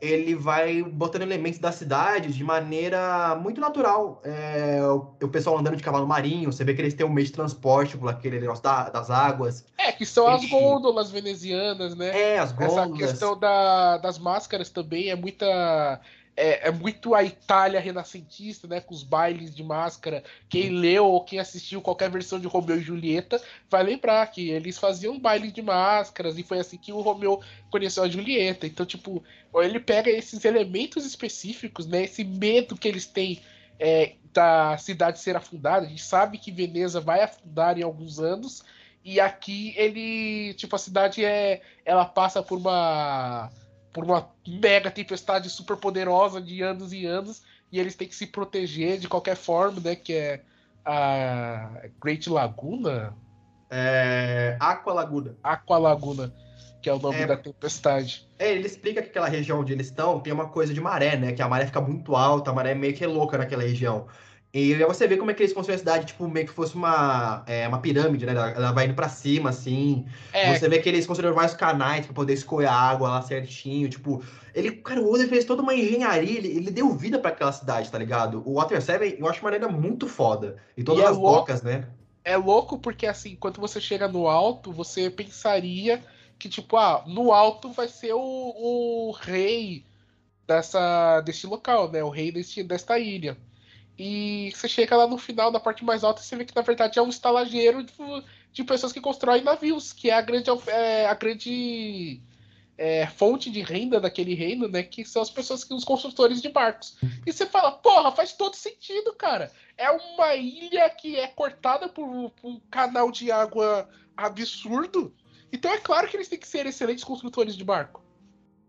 ele vai botando elementos da cidade de maneira muito natural. É, o, o, pessoal andando de cavalo marinho, você vê que eles têm um meio de transporte por aquele negócio da, das águas. É, que são as gôndolas venezianas, né? É, as gôndolas. Essa questão da, das máscaras também é muita é, é, muito a Itália renascentista, né? Com os bailes de máscara. Quem leu ou quem assistiu qualquer versão de Romeu e Julieta vai lembrar que eles faziam bailes de máscaras e foi assim que o Romeu conheceu a Julieta. Então, tipo, ele pega esses elementos específicos, né? Esse medo que eles têm é, da cidade ser afundada. A gente sabe que Veneza vai afundar em alguns anos. E aqui ele, tipo, a cidade é, ela passa por uma por uma mega tempestade super poderosa de anos e anos, e eles têm que se proteger de qualquer forma, né? Que é a Great Laguna. É. Aqua Laguna. Aqua Laguna, que é o nome é... da tempestade. É, ele explica que aquela região onde eles estão tem uma coisa de maré, né? Que a maré fica muito alta, a maré é meio que é louca naquela região. E aí você vê como é que eles construem a cidade, tipo, meio que fosse uma, é, uma pirâmide, né? Ela vai indo pra cima, assim. É. Você vê que eles construíram vários canais pra poder escoar a água lá certinho. Tipo, ele, cara, o Oda fez toda uma engenharia, ele, ele deu vida para aquela cidade, tá ligado? O Water 7, eu acho uma maneira muito foda. E todas e é as bocas, né? É louco porque, assim, quando você chega no alto, você pensaria que, tipo, ah, no alto vai ser o, o rei dessa, desse local, né? O rei desse, desta ilha. E você chega lá no final, na parte mais alta, você vê que na verdade é um estalageiro de, de pessoas que constroem navios, que é a grande, é, a grande é, fonte de renda daquele reino, né? Que são as pessoas que os construtores de barcos. E você fala, porra, faz todo sentido, cara. É uma ilha que é cortada por, por um canal de água absurdo. Então é claro que eles têm que ser excelentes construtores de barco.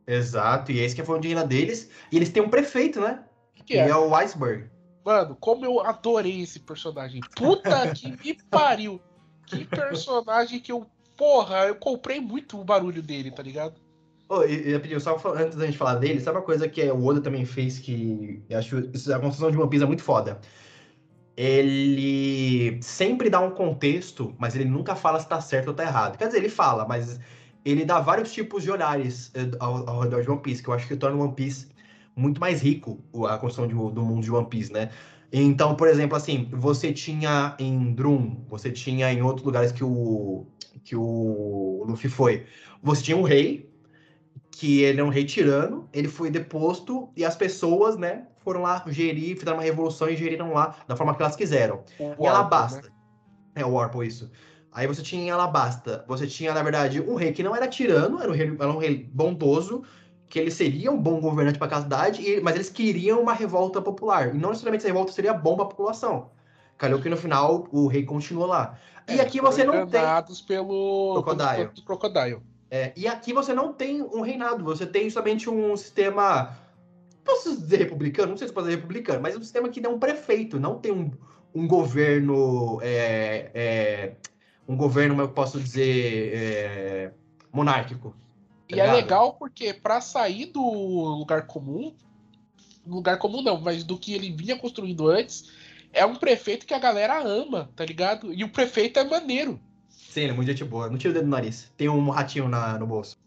Exato, e esse que é a fonte de renda deles. E eles têm um prefeito, né? Que, que é? é o Iceberg. Mano, como eu adorei esse personagem. Puta <laughs> que me pariu. Que personagem que eu. Porra, eu comprei muito o barulho dele, tá ligado? Oh, pedi, só antes da gente falar dele, sabe uma coisa que o Oda também fez que eu acho a construção de One Piece é muito foda? Ele sempre dá um contexto, mas ele nunca fala se tá certo ou tá errado. Quer dizer, ele fala, mas ele dá vários tipos de olhares eh, ao, ao redor de One Piece, que eu acho que torna One Piece muito mais rico a construção de, do mundo de One Piece, né? Então, por exemplo, assim, você tinha em Drum, você tinha em outros lugares que o que o Luffy foi, você tinha um rei que ele é um rei tirano, ele foi deposto e as pessoas, né, foram lá gerir, fizeram uma revolução e geriram lá da forma que elas quiseram. O em Alabasta. Né? É o Warple, isso. Aí você tinha em Alabasta, você tinha, na verdade, um rei que não era tirano, era um rei, era um rei bondoso, que ele seria um bom governante para a cidade, mas eles queriam uma revolta popular. E não necessariamente essa revolta seria bom para a população. Calhou que no final o rei continuou lá. E é, aqui você não tem. pelo Crocodile. Crocodile. É, e aqui você não tem um reinado, você tem somente um sistema. Posso dizer republicano? Não sei se posso dizer republicano, mas um sistema que tem um prefeito, não tem um, um governo. É, é, um governo, como eu posso dizer, é, monárquico. Tá e é legal porque para sair do lugar comum, lugar comum não, mas do que ele vinha construindo antes, é um prefeito que a galera ama, tá ligado? E o prefeito é maneiro. Sim, ele é muito gente boa. Não tira o dedo no nariz. Tem um ratinho na, no bolso.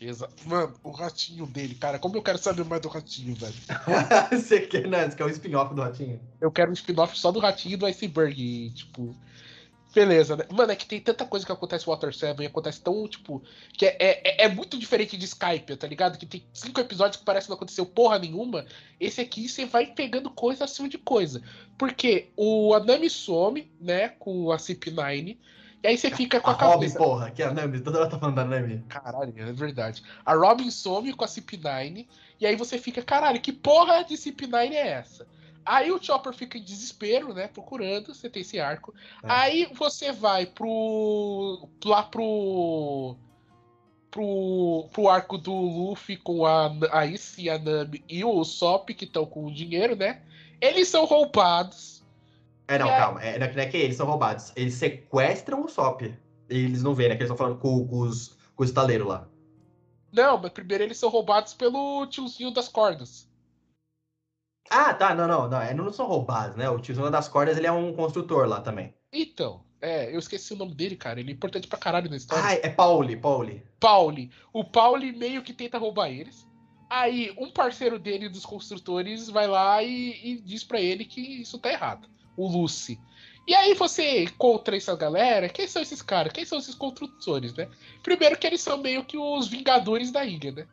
Exato. Mano, o ratinho dele, cara, como eu quero saber mais do ratinho, velho. <laughs> você quer, não, você quer um spin-off do ratinho? Eu quero um spin-off só do ratinho e do iceberg. tipo, Beleza, né? Mano, é que tem tanta coisa que acontece no Water 7 e acontece tão, tipo. Que é, é, é, muito diferente de Skype, tá ligado? Que tem cinco episódios que parece que não aconteceu porra nenhuma. Esse aqui você vai pegando coisa acima de coisa. Porque o Anami some, né, com a CP9. E aí você fica com a, a cabeça. Robin, porra, que é a Nami, toda hora tá falando da Nami. Caralho, é verdade. A Robin some com a CP9. E aí você fica, caralho, que porra de CP9 é essa? Aí o Chopper fica em desespero, né? Procurando, você tem esse arco. É. Aí você vai pro. lá pro. Pro, pro arco do Luffy com a, a Issy, a Nami e o Sop, que estão com o dinheiro, né? Eles são roubados. É, não, aí- calma. É, não é que- não é que eles são roubados. Eles sequestram o Sop. Eles não veem, né? Que eles estão falando com, com os, com os estaleiros lá. Não, mas primeiro eles são roubados pelo tiozinho das cordas. Ah, tá. Não, não. não. é, não são roubados, né? O tiozão das cordas, ele é um construtor lá também. Então, é, eu esqueci o nome dele, cara. Ele é importante pra caralho na história. Ah, é Pauli, Pauli. Pauli. O Pauli meio que tenta roubar eles. Aí, um parceiro dele dos construtores vai lá e, e diz pra ele que isso tá errado. O Lucy. E aí você encontra essa galera. Quem são esses caras? Quem são esses construtores, né? Primeiro que eles são meio que os vingadores da ilha, né?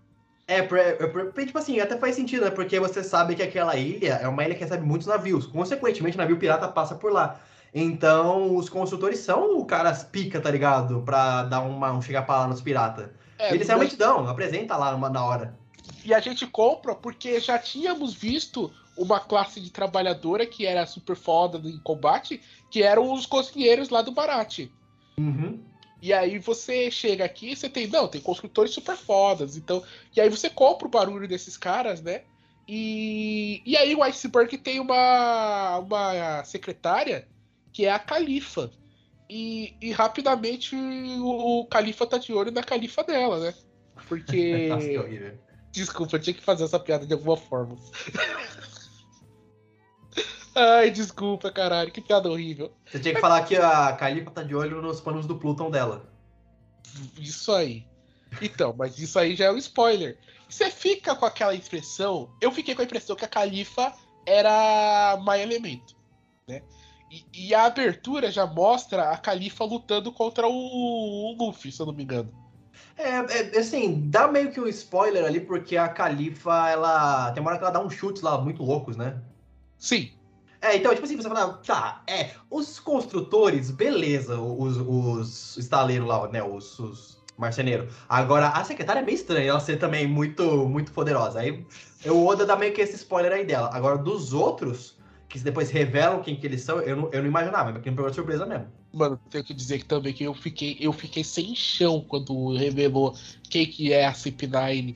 É, por- é, por- tipo assim, até faz sentido, né? Porque você sabe que aquela ilha é uma ilha que recebe muitos navios. Consequentemente, navio pirata passa por lá. Então, os construtores são o caras pica, tá ligado? Pra dar uma, um chegar pra lá nos piratas. É, Eles realmente dão, apresenta lá uma, na hora. E a gente compra porque já tínhamos visto uma classe de trabalhadora que era super foda em combate, que eram os cozinheiros lá do Barate. Uhum. E aí você chega aqui e você tem, não, tem construtores super fodas, então. E aí você compra o barulho desses caras, né? E, e aí o Iceberg tem uma, uma secretária que é a Califa. E, e rapidamente o, o Califa tá de olho na Califa dela, né? Porque. <laughs> Nossa, que horrível. Desculpa, eu tinha que fazer essa piada de alguma forma. Ai, desculpa, caralho, que piada horrível. Você tinha que falar que a Califa tá de olho nos panos do Pluton dela. Isso aí. Então, mas isso aí já é um spoiler. Você fica com aquela impressão. Eu fiquei com a impressão que a Califa era My Elemento, né? E, e a abertura já mostra a Califa lutando contra o, o Luffy, se eu não me engano. É, é, assim, dá meio que um spoiler ali, porque a Califa, ela. Tem uma hora que ela dá uns chutes lá muito loucos, né? Sim, É, então, tipo assim, você fala, tá, é, os construtores, beleza, os, os estaleiros lá, né, os, os marceneiros. Agora, a secretária é meio estranha, ela ser também muito, muito poderosa. Aí, o Oda dá meio que esse spoiler aí dela. Agora, dos outros, que depois revelam quem que eles são, eu não, eu não imaginava, mas que me pegou de surpresa mesmo. Mano, tenho que dizer que também que eu fiquei, eu fiquei sem chão quando revelou quem que é a CP9.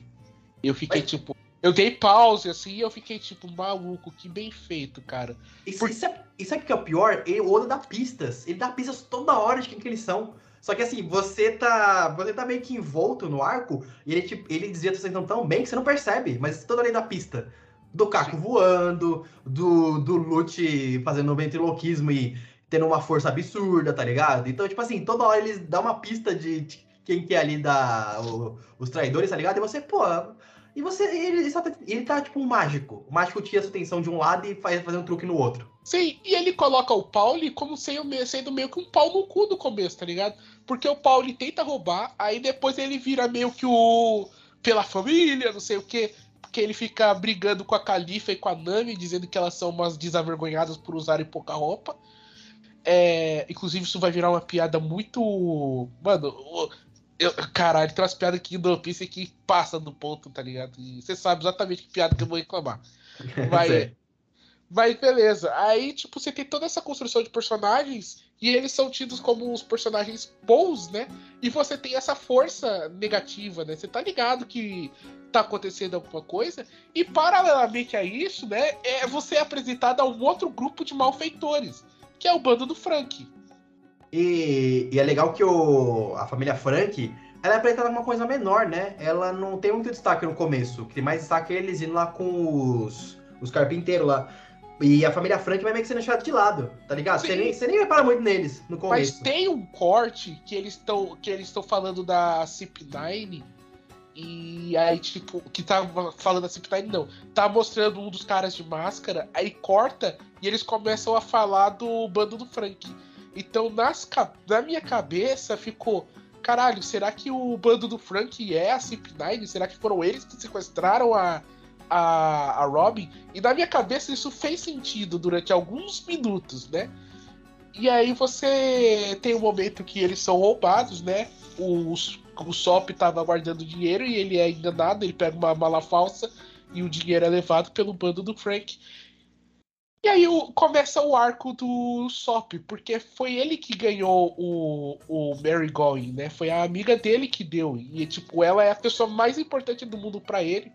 Eu fiquei Mas- tipo. Eu dei pause assim e eu fiquei tipo, maluco, que bem feito, cara. Isso, Por- isso, é, isso é que é o pior, ele, o Oda dá pistas. Ele dá pistas toda hora de quem que eles são. Só que assim, você tá. Você tá meio que envolto no arco e ele, tipo, ele desvia a tua atenção tão bem que você não percebe, mas toda hora ele dá pista. Do Caco voando, do, do Lute fazendo ventriloquismo e tendo uma força absurda, tá ligado? Então, tipo assim, toda hora eles dão uma pista de, de quem que é ali da. o- os traidores, tá ligado? E você, pô. E você. Ele, só tá, ele tá tipo um mágico. O mágico tira sua atenção de um lado e faz fazer um truque no outro. Sim, e ele coloca o Pauli como sendo, sendo meio que um pau no cu no começo, tá ligado? Porque o Pauli tenta roubar, aí depois ele vira meio que o. pela família, não sei o quê. Porque ele fica brigando com a Califa e com a Nami, dizendo que elas são umas desavergonhadas por usarem pouca roupa. É, inclusive, isso vai virar uma piada muito. Mano, eu, caralho, tem umas piadas aqui do One que passa do ponto, tá ligado? E você sabe exatamente que piada que eu vou reclamar. <laughs> Sei. mas beleza. Aí, tipo, você tem toda essa construção de personagens e eles são tidos como os personagens bons, né? E você tem essa força negativa, né? Você tá ligado que tá acontecendo alguma coisa. E paralelamente a isso, né? É você é apresentado a um outro grupo de malfeitores, que é o bando do Frank. E, e é legal que o, a família Frank, ela é apresentada uma coisa menor, né? Ela não tem muito destaque no começo. O que tem mais destaque é eles indo lá com os, os carpinteiros lá. E a família Frank vai meio que sendo deixada de lado, tá ligado? Você nem, você nem repara muito neles no Mas começo. tem um corte que eles estão que eles estão falando da CP9 e aí tipo que tá falando da CP9 não, tá mostrando um dos caras de máscara, aí corta e eles começam a falar do bando do Frank. Então nas, na minha cabeça ficou Caralho, será que o bando do Frank é a CP9? Será que foram eles que sequestraram a, a, a Robin? E na minha cabeça isso fez sentido durante alguns minutos, né? E aí você tem um momento que eles são roubados, né? O, o Sop tava guardando dinheiro e ele é enganado, ele pega uma mala falsa e o dinheiro é levado pelo bando do Frank. E aí o- começa o arco do Sop, porque foi ele que ganhou o, o Mary Going, né? Foi a amiga dele que deu. E tipo, ela é a pessoa mais importante do mundo pra ele.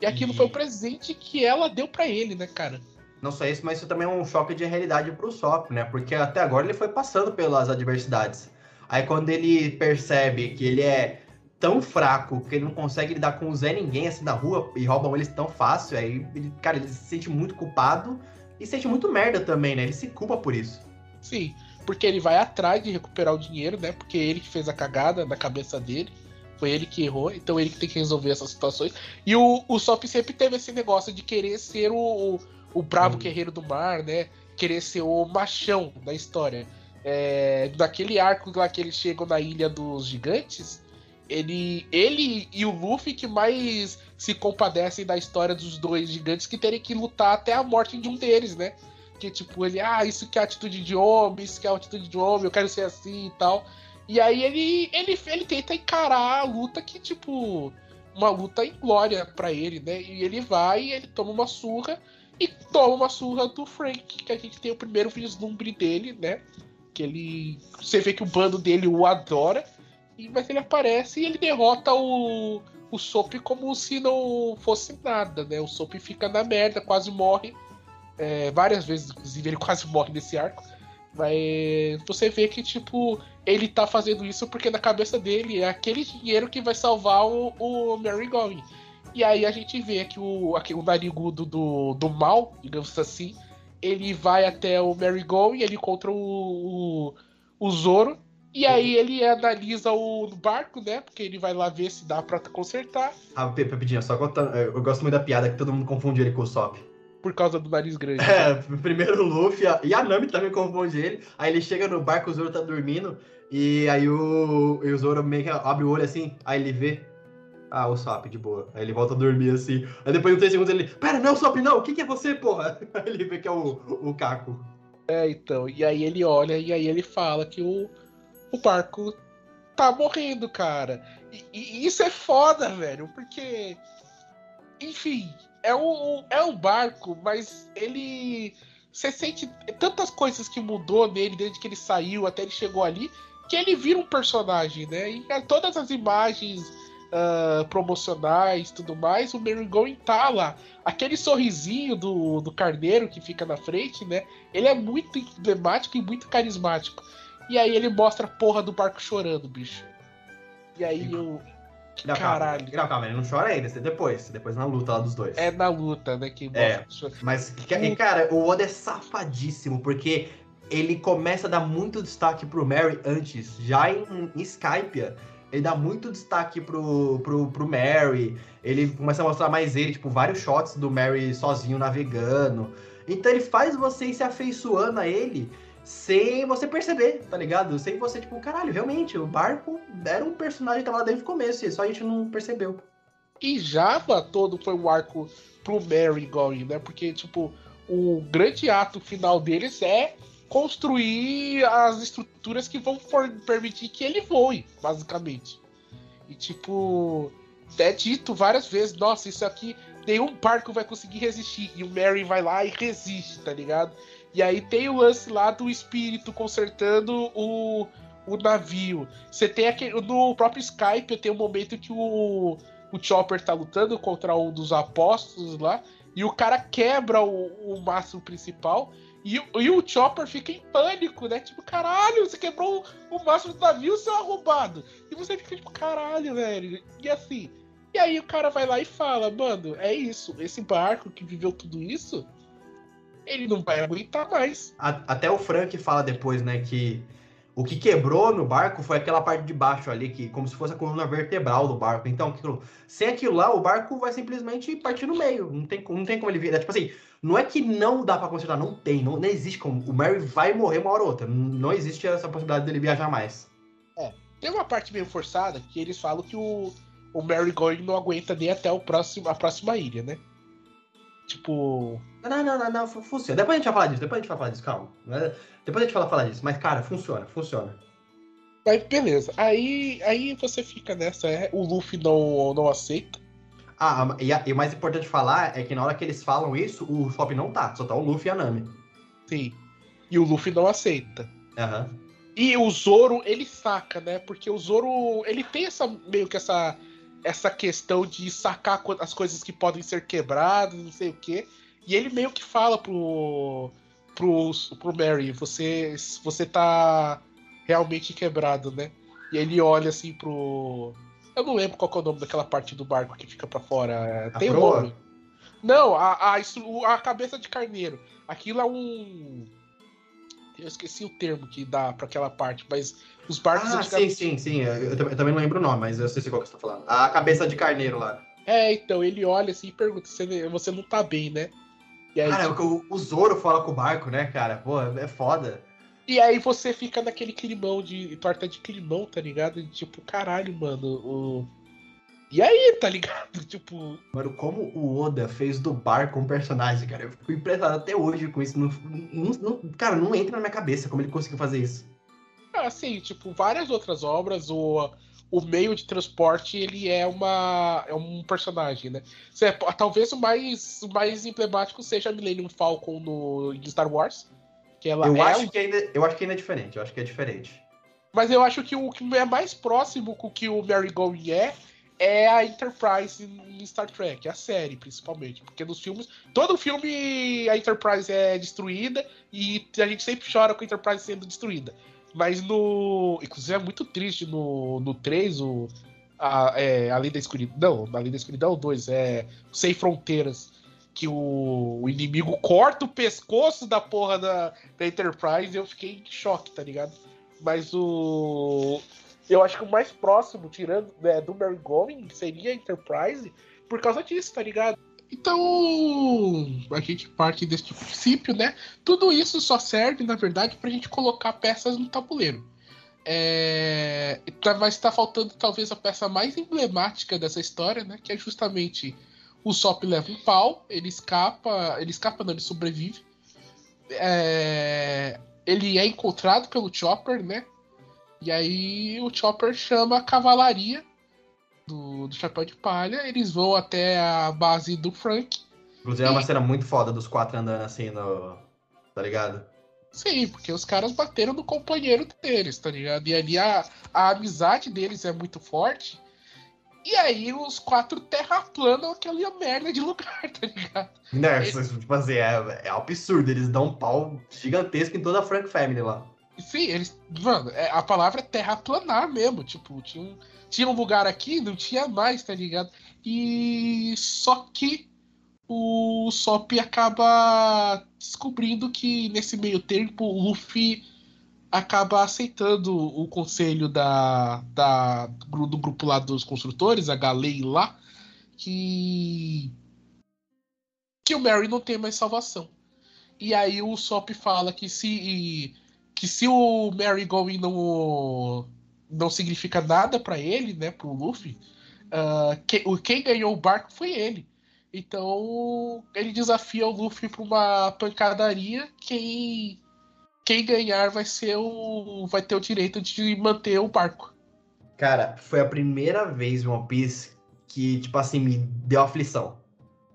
E aquilo E- foi o presente que ela deu pra ele, né, cara? Não só isso, mas isso também é um choque de realidade pro Sop, né? Porque até agora ele foi passando pelas adversidades. Aí quando ele percebe que ele é tão fraco que ele não consegue lidar com o Zé ninguém assim na rua e roubam eles tão fácil, aí ele, cara, ele se sente muito culpado e sente muito merda também, né? Ele se culpa por isso. Sim, porque ele vai atrás de recuperar o dinheiro, né? Porque é ele que fez a cagada na cabeça dele. Foi ele que errou, então ele que tem que resolver essas situações. E o, o Sop sempre teve esse negócio de querer ser o, o bravo hum. guerreiro do mar, né? Querer ser o machão da história. É, naquele arco lá que eles chegam na ilha dos gigantes, ele, ele e o Luffy que mais se compadecem da história dos dois gigantes que terem que lutar até a morte de um deles, né? Que tipo, ele, ah, isso que é atitude de homem, isso que é atitude de homem, eu quero ser assim e tal. E aí ele, ele, ele tenta encarar a luta que, tipo, uma luta em glória para ele, né? E ele vai ele toma uma surra e toma uma surra do Frank, que a gente tem o primeiro vislumbre dele, né? Que ele. Você vê que o bando dele o adora, mas ele aparece e ele derrota o, o Soap como se não fosse nada, né? O Soap fica na merda, quase morre. É, várias vezes, inclusive, ele <laughs> quase morre nesse arco. Mas você vê que, tipo, ele tá fazendo isso porque na cabeça dele é aquele dinheiro que vai salvar o, o Mary Going. E aí a gente vê que o, o narigudo do, do mal, digamos assim, ele vai até o Marigold e ele encontra o, o, o Zoro. E aí ele analisa o barco, né? Porque ele vai lá ver se dá pra consertar. Ah, Pepidinho, só contando. Eu gosto muito da piada que todo mundo confunde ele com o Sop. Por causa do nariz grande. É, <laughs> primeiro o Luffy e a Nami também confunde ele. Aí ele chega no barco, o Zoro tá dormindo. E aí o, e o Zoro meio que abre o olho assim. Aí ele vê ah, o Sop, de boa. Aí ele volta a dormir assim. Aí depois de 3 segundos ele. Pera, não Sop, não! O que, que é você, porra? <laughs> Aí ele vê que é o, o Caco. É, então. E aí ele olha e aí ele fala que o, o barco tá morrendo, cara. E, e isso é foda, velho, porque. Enfim, é um, é um barco, mas ele. Você sente tantas coisas que mudou nele desde que ele saiu até ele chegou ali, que ele vira um personagem, né? E todas as imagens uh, promocionais tudo mais, o Merry tá lá. Aquele sorrisinho do, do carneiro que fica na frente, né? Ele é muito emblemático e muito carismático. E aí ele mostra a porra do barco chorando, bicho. E aí eu. Não, Caralho. Calma, não, calma, ele não chora ainda, é depois. Depois na luta lá dos dois. É na luta, né? Que é, mas, cara, o Oda é safadíssimo, porque ele começa a dar muito destaque pro Mary antes, já em, em Skype ele dá muito destaque pro, pro, pro Mary. Ele começa a mostrar mais ele, tipo, vários shots do Mary sozinho navegando. Então ele faz você ir se afeiçoando a ele sem você perceber, tá ligado? Sem você, tipo, caralho, realmente, o barco era um personagem que tava lá desde o começo, e só a gente não percebeu. E Java todo foi um arco pro Mary Going, né? Porque, tipo, o grande ato final deles é construir as estruturas que vão permitir que ele voe, basicamente. E tipo, é dito várias vezes, nossa, isso aqui nenhum barco vai conseguir resistir. E o Mary vai lá e resiste, tá ligado? E aí tem o lance lá do espírito consertando o, o navio. Você tem aquele. No próprio Skype tem um momento que o, o Chopper tá lutando contra um dos apóstolos lá. E o cara quebra o, o mastro principal. E, e, o Chopper fica em pânico, né? Tipo, caralho, você quebrou o, o máximo do navio, seu arrombado. E você fica tipo, caralho, velho. E assim. E aí o cara vai lá e fala, mano, é isso. Esse barco que viveu tudo isso, ele não vai aguentar mais. Até o Frank fala depois, né, que o que quebrou no barco foi aquela parte de baixo ali, que como se fosse a coluna vertebral do barco. Então, aquilo, sem aquilo lá, o barco vai simplesmente partir no meio. Não tem, não tem como ele vir. Tipo assim, não é que não dá para consertar, não tem, não, não existe como. O Mary vai morrer uma hora ou outra. Não existe essa possibilidade dele viajar mais. É. Tem uma parte meio forçada que eles falam que o, o Mary Going não aguenta nem até o próximo, a próxima ilha, né? Tipo. Não, não, não, não, funciona. Depois a gente vai falar disso, depois a gente vai falar disso, calma. Depois a gente vai falar disso. Mas, cara, funciona, funciona. Aí, beleza. Aí, aí você fica nessa, é, o Luffy não, não aceita. Ah, e, a, e, o mais importante falar é que na hora que eles falam isso, o Swap não tá, só tá o Luffy e a Nami. Sim. E o Luffy não aceita. Aham. Uhum. E o Zoro, ele saca, né? Porque o Zoro, ele tem essa meio que essa essa questão de sacar as coisas que podem ser quebradas, não sei o quê. E ele meio que fala pro. pro, pro Mary, você, você tá realmente quebrado, né? E ele olha assim pro. Eu não lembro qual é o nome daquela parte do barco que fica para fora. Tem um nome. Não, a, a, a cabeça de carneiro. Aquilo é um. Eu esqueci o termo que dá para aquela parte, mas os barcos. Ah, sim, sim, sim. Eu, eu, também não lembro o nome, mas eu sei qual que você tá falando. A cabeça de carneiro lá. É, então, ele olha assim e pergunta: você, você não tá bem, né? E aí, cara, tipo... o, o Zoro fala com o barco, né, cara? Pô, é foda. E aí você fica naquele climão de. torta de climão, tá ligado? Tipo, caralho, mano. O... E aí, tá ligado? <laughs> Tipo. Mano, como o Oda fez do barco um personagem, cara. Eu fico impressionado até hoje com isso. Não, não, não, cara, não entra na minha cabeça como ele conseguiu fazer isso. Assim, tipo, várias outras obras, o, o meio de transporte, ele é uma é um personagem, né? Cê, talvez o mais, o mais emblemático seja a Millennium Falcon no, em Star Wars. Que ela eu, é acho que ainda, eu acho que ainda é diferente, eu acho que é diferente. Mas eu acho que o que é mais próximo com o que o Mary Going é, é a Enterprise em Star Trek, a série, principalmente. Porque nos filmes. Todo filme a Enterprise é destruída e a gente sempre chora com a Enterprise sendo destruída. Mas no. Inclusive é muito triste no, no 3, o. A, é, Além da Escuridão. Não, Além da Escuridão 2, é. Sem Fronteiras. Que o, o, inimigo corta o pescoço da porra da, da Enterprise eu fiquei em choque, tá ligado? Mas o. Eu acho que o mais próximo, tirando né, do Mary Going, seria a Enterprise, por causa disso, tá ligado? Então, a gente parte desse princípio, né? Tudo isso só serve, na verdade, para a gente colocar peças no tabuleiro. É... Tá, mas está faltando talvez a peça mais emblemática dessa história, né? Que é justamente o Sop leva um pau, ele escapa, ele escapa, não, ele sobrevive. É... Ele é encontrado pelo Chopper, né? E aí o Chopper chama a cavalaria do, do Chapéu de Palha, eles vão até a base do Frank. Inclusive é uma cena muito foda dos quatro andando assim no. Tá ligado? Sim, porque os caras bateram no companheiro deles, tá ligado? E ali a, a amizade deles é muito forte. E aí os quatro terraplanam aquela merda de lugar, <laughs> tá ligado? Né, eles... tipo assim, é, é absurdo. Eles dão um pau gigantesco em toda a Frank Family lá. Sim, eles. Mano, é, a palavra é terraplanar mesmo. Tipo, tinha um, tinha um lugar aqui, não tinha mais, tá ligado? E só que o Sop acaba descobrindo que nesse meio tempo o Luffy acaba aceitando o conselho da, da do grupo lá dos construtores, a Galei lá, que que o Mary não tem mais salvação. E aí o Sop fala que se que se o Mary Going não não significa nada para ele, né, pro Luffy, uh, que, quem ganhou o barco foi ele. Então ele desafia o Luffy para uma pancadaria. Quem quem ganhar vai ser o vai ter o direito de manter o barco. Cara, foi a primeira vez One Piece que tipo assim me deu aflição.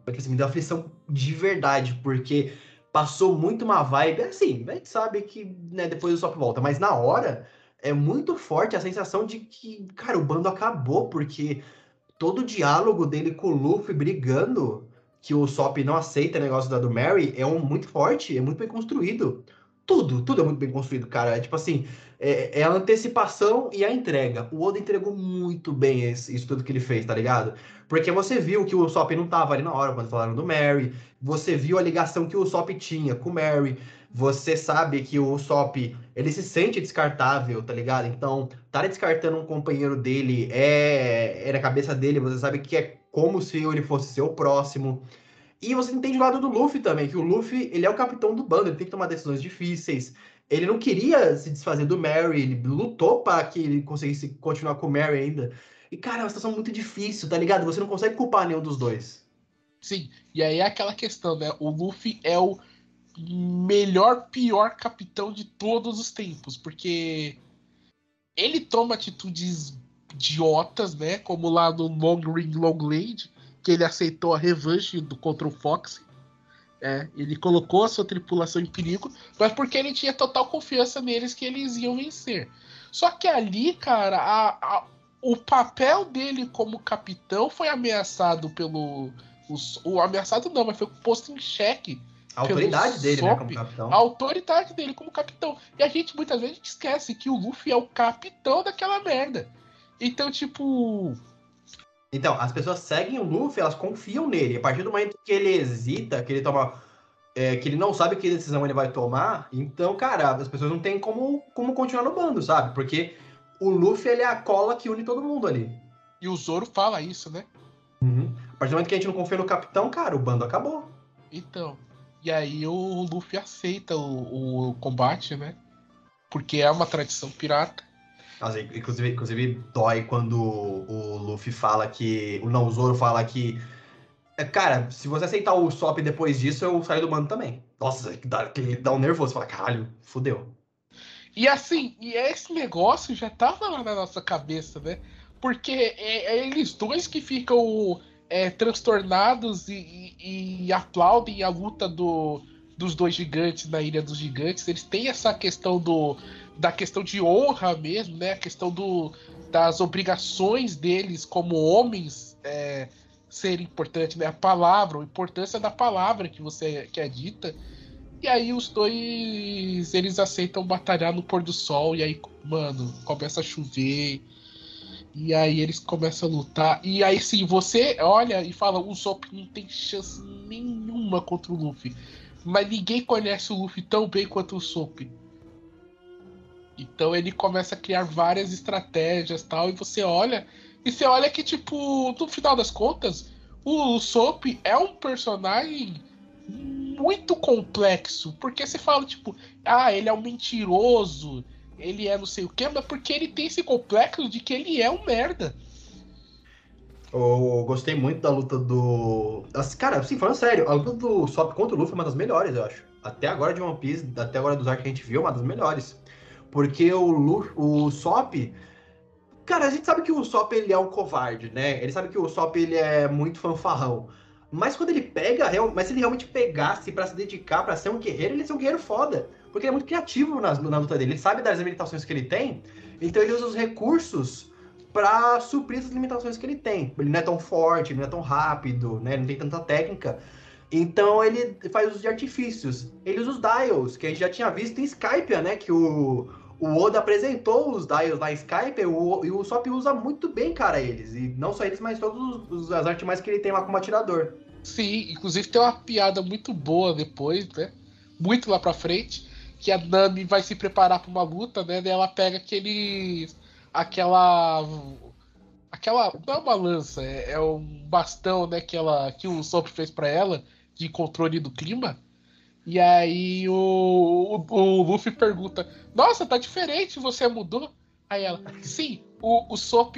Tipo assim, me deu aflição de verdade, porque passou muito uma vibe assim. A gente sabe que né, depois o Sop volta, mas na hora é muito forte a sensação de que, cara, o bando acabou, porque todo o diálogo dele com o Luffy brigando, que o Sop não aceita o negócio da do Mary, é um muito forte, é muito bem construído. Tudo, tudo é muito bem construído, cara. É tipo assim, é, é a antecipação e a entrega. O Oda entregou muito bem esse, isso tudo que ele fez, tá ligado? Porque você viu que o Sop não tava ali na hora quando falaram do Mary, você viu a ligação que o Sop tinha com o Mary, você sabe que o Sop, ele se sente descartável, tá ligado? Então, tá descartando um companheiro dele é, é na cabeça dele, você sabe que é como se ele fosse seu próximo. E você entende o lado do Luffy também, que o Luffy, ele é o capitão do bando, ele tem que tomar decisões difíceis. Ele não queria se desfazer do Mary, ele lutou para que ele conseguisse continuar com o Mary ainda. E, cara, é uma situação muito difícil, tá ligado? Você não consegue culpar nenhum dos dois. Sim, e aí é aquela questão, né? O Luffy é o melhor, pior capitão de todos os tempos, porque ele toma atitudes idiotas, né? Como lá no Long Ring Long Lady, que ele aceitou a revanche do contra o Fox. É, ele colocou a sua tripulação em perigo, mas porque ele tinha total confiança neles que eles iam vencer. Só que ali, cara, a, a, o papel dele como capitão foi ameaçado pelo O, o ameaçado não, mas foi posto em xeque. A autoridade dele, Sop, né, como capitão. A autoridade dele como capitão. E a gente muitas vezes esquece que o Luffy é o capitão daquela merda. Então, tipo. Então, as pessoas seguem o Luffy, elas confiam nele. A partir do momento que ele hesita, que ele toma. é, que ele não sabe que decisão ele vai tomar, então, cara, as pessoas não têm como, como continuar no bando, sabe? Porque o Luffy, ele é a cola que une todo mundo ali. E o Zoro fala isso, né? A partir do momento que a gente não confia no capitão, cara, o bando acabou. Então. E aí o Luffy aceita o, o combate, né? Porque é uma tradição pirata. Nossa, inclusive, inclusive dói quando o Luffy fala que. O não, o Zoro fala que. é, Cara, se você aceitar o Sop depois disso, eu saio do bando também. Nossa, que dá, que dá um nervoso. Fala, caralho, fudeu. E assim, e esse negócio já tava lá na nossa cabeça, né? Porque é, é eles dois que ficam é, transtornados e, e- e aplaudem a luta do, dos dois gigantes na Ilha dos Gigantes. Eles têm essa questão do da questão de honra mesmo, né? A questão do, das obrigações deles como homens é, ser importante, né? A palavra, a importância da palavra que você que é dita. E aí os dois eles aceitam batalhar no pôr do sol e aí, mano, começa a chover. E aí eles começam a lutar. E aí sim, você olha e fala, o Zop não tem chance nenhuma contra o Luffy. Mas ninguém conhece o Luffy tão bem quanto o Sop. Então ele começa a criar várias estratégias tal, e você olha, e você olha que, tipo, no final das contas, o Sop é um personagem muito complexo. Porque você fala, tipo, ah, ele é um mentiroso, ele é não sei o que, mas porque ele tem esse complexo de que ele é um merda. Eu gostei muito da luta do. Assim, cara, assim, falando sério, a luta do Sop contra o Luffy é uma das melhores, eu acho. Até agora de One Piece, até agora dos arcos que a gente viu, é uma das melhores. Porque o, Lu... o Sop. Cara, a gente sabe que o Sop ele é um covarde, né? Ele sabe que o Sop ele é muito fanfarrão. Mas quando ele pega, mas se ele realmente pegasse pra se dedicar pra ser um guerreiro, ele ia ser um guerreiro foda. Porque ele é muito criativo na, na luta dele. Ele sabe das limitações que ele tem, então ele usa os recursos pra suprir essas limitações que ele tem. Ele não é tão forte, não é tão rápido, né? Ele não tem tanta técnica. Então ele faz uso de artifícios. Ele usa os dials, que a gente já tinha visto em Skype, né? Que o, o Oda apresentou os dials lá em Skype e o, e o Sop usa muito bem, cara, eles. E não só eles, mas todas as artes mais que ele tem lá como atirador. Sim, inclusive tem uma piada muito boa depois, né? Muito lá pra frente, que a Nami vai se preparar pra uma luta, né? Ela pega aquele. Aquela. aquela. não é uma lança, é, é um bastão, né? Que, ela, que o Sop fez pra ela, de controle do clima. E aí o, o, o Luffy pergunta: Nossa, tá diferente, você mudou? Aí ela, sim, o, o Sop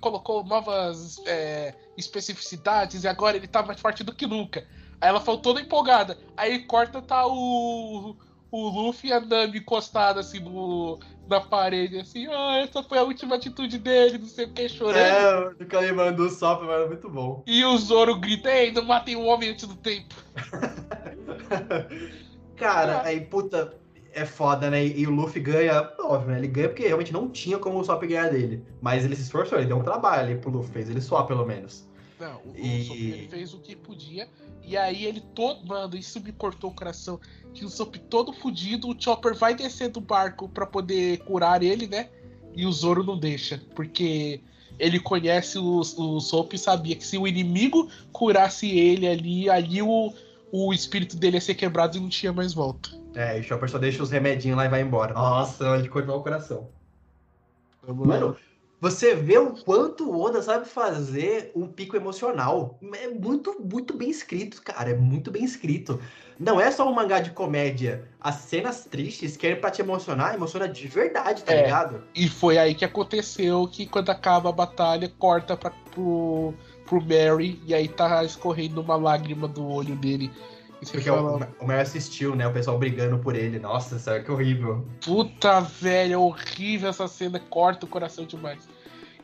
colocou novas é, especificidades e agora ele tá mais forte do que nunca. Aí ela falou toda empolgada. Aí corta, tá o, o Luffy e a Nami encostada assim no, na parede, assim, ah, essa foi a última atitude dele, não sei o que, chorando. É, fica lembrando do Sop, mas é muito bom. E o Zoro grita, ei, não matem o homem antes do tempo. <laughs> Cara, aí, puta, é foda, né? E o Luffy ganha, óbvio, né? Ele ganha porque realmente não tinha como o Sop ganhar dele. Mas ele se esforçou, ele deu um trabalho ali pro Luffy, fez ele suar pelo menos. Não, o, E- o Sop ele fez o que podia. E aí ele todo. Mano, isso me cortou o coração. Que o Sop todo fudido, o Chopper vai descer do barco pra poder curar ele, né? E o Zoro não deixa. Porque ele conhece o, o Sop e sabia que se o inimigo curasse ele ali, ali o, o espírito dele ia ser quebrado e não tinha mais volta. É, e o Chopper só deixa os remedinhos lá e vai embora. Nossa, de cortar o coração. Mano, você vê o quanto o Oda sabe fazer um pico emocional. É muito, muito bem escrito, cara. É muito bem escrito. Não é só um mangá de comédia. As cenas tristes que é pra te emocionar, emociona de verdade, tá É. ligado? E foi aí que aconteceu que quando acaba a batalha, corta pra, pro, pro Mary e aí tá escorrendo uma lágrima do olho dele. Porque fala, o, o Mary assistiu, né? O pessoal brigando por ele. Nossa, sério, que horrível. puta velho, é horrível essa cena, corta o coração demais.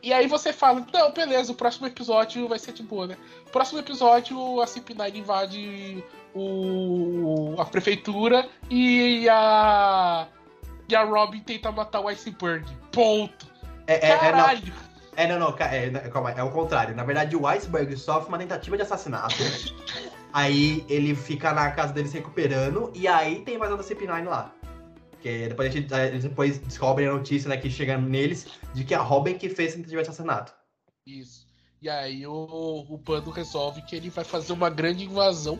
E aí você fala, não, beleza, o próximo episódio vai ser de boa, né? Próximo episódio, a CP9 invade o, a prefeitura e a. E a Robin tenta matar o Iceberg. Ponto. É, é- é- não, Caralho! É, não, não, é, calma, é o contrário. Na verdade, o Iceberg sofre uma tentativa de assassinato. <laughs> aí ele fica na casa dele se recuperando, e aí tem mais da CP9 lá. Que depois a gente depois descobre a notícia né, que chega neles de que a Robin que fez a tentativa de assassinato. Isso. E aí o, o Pando resolve que ele vai fazer uma grande invasão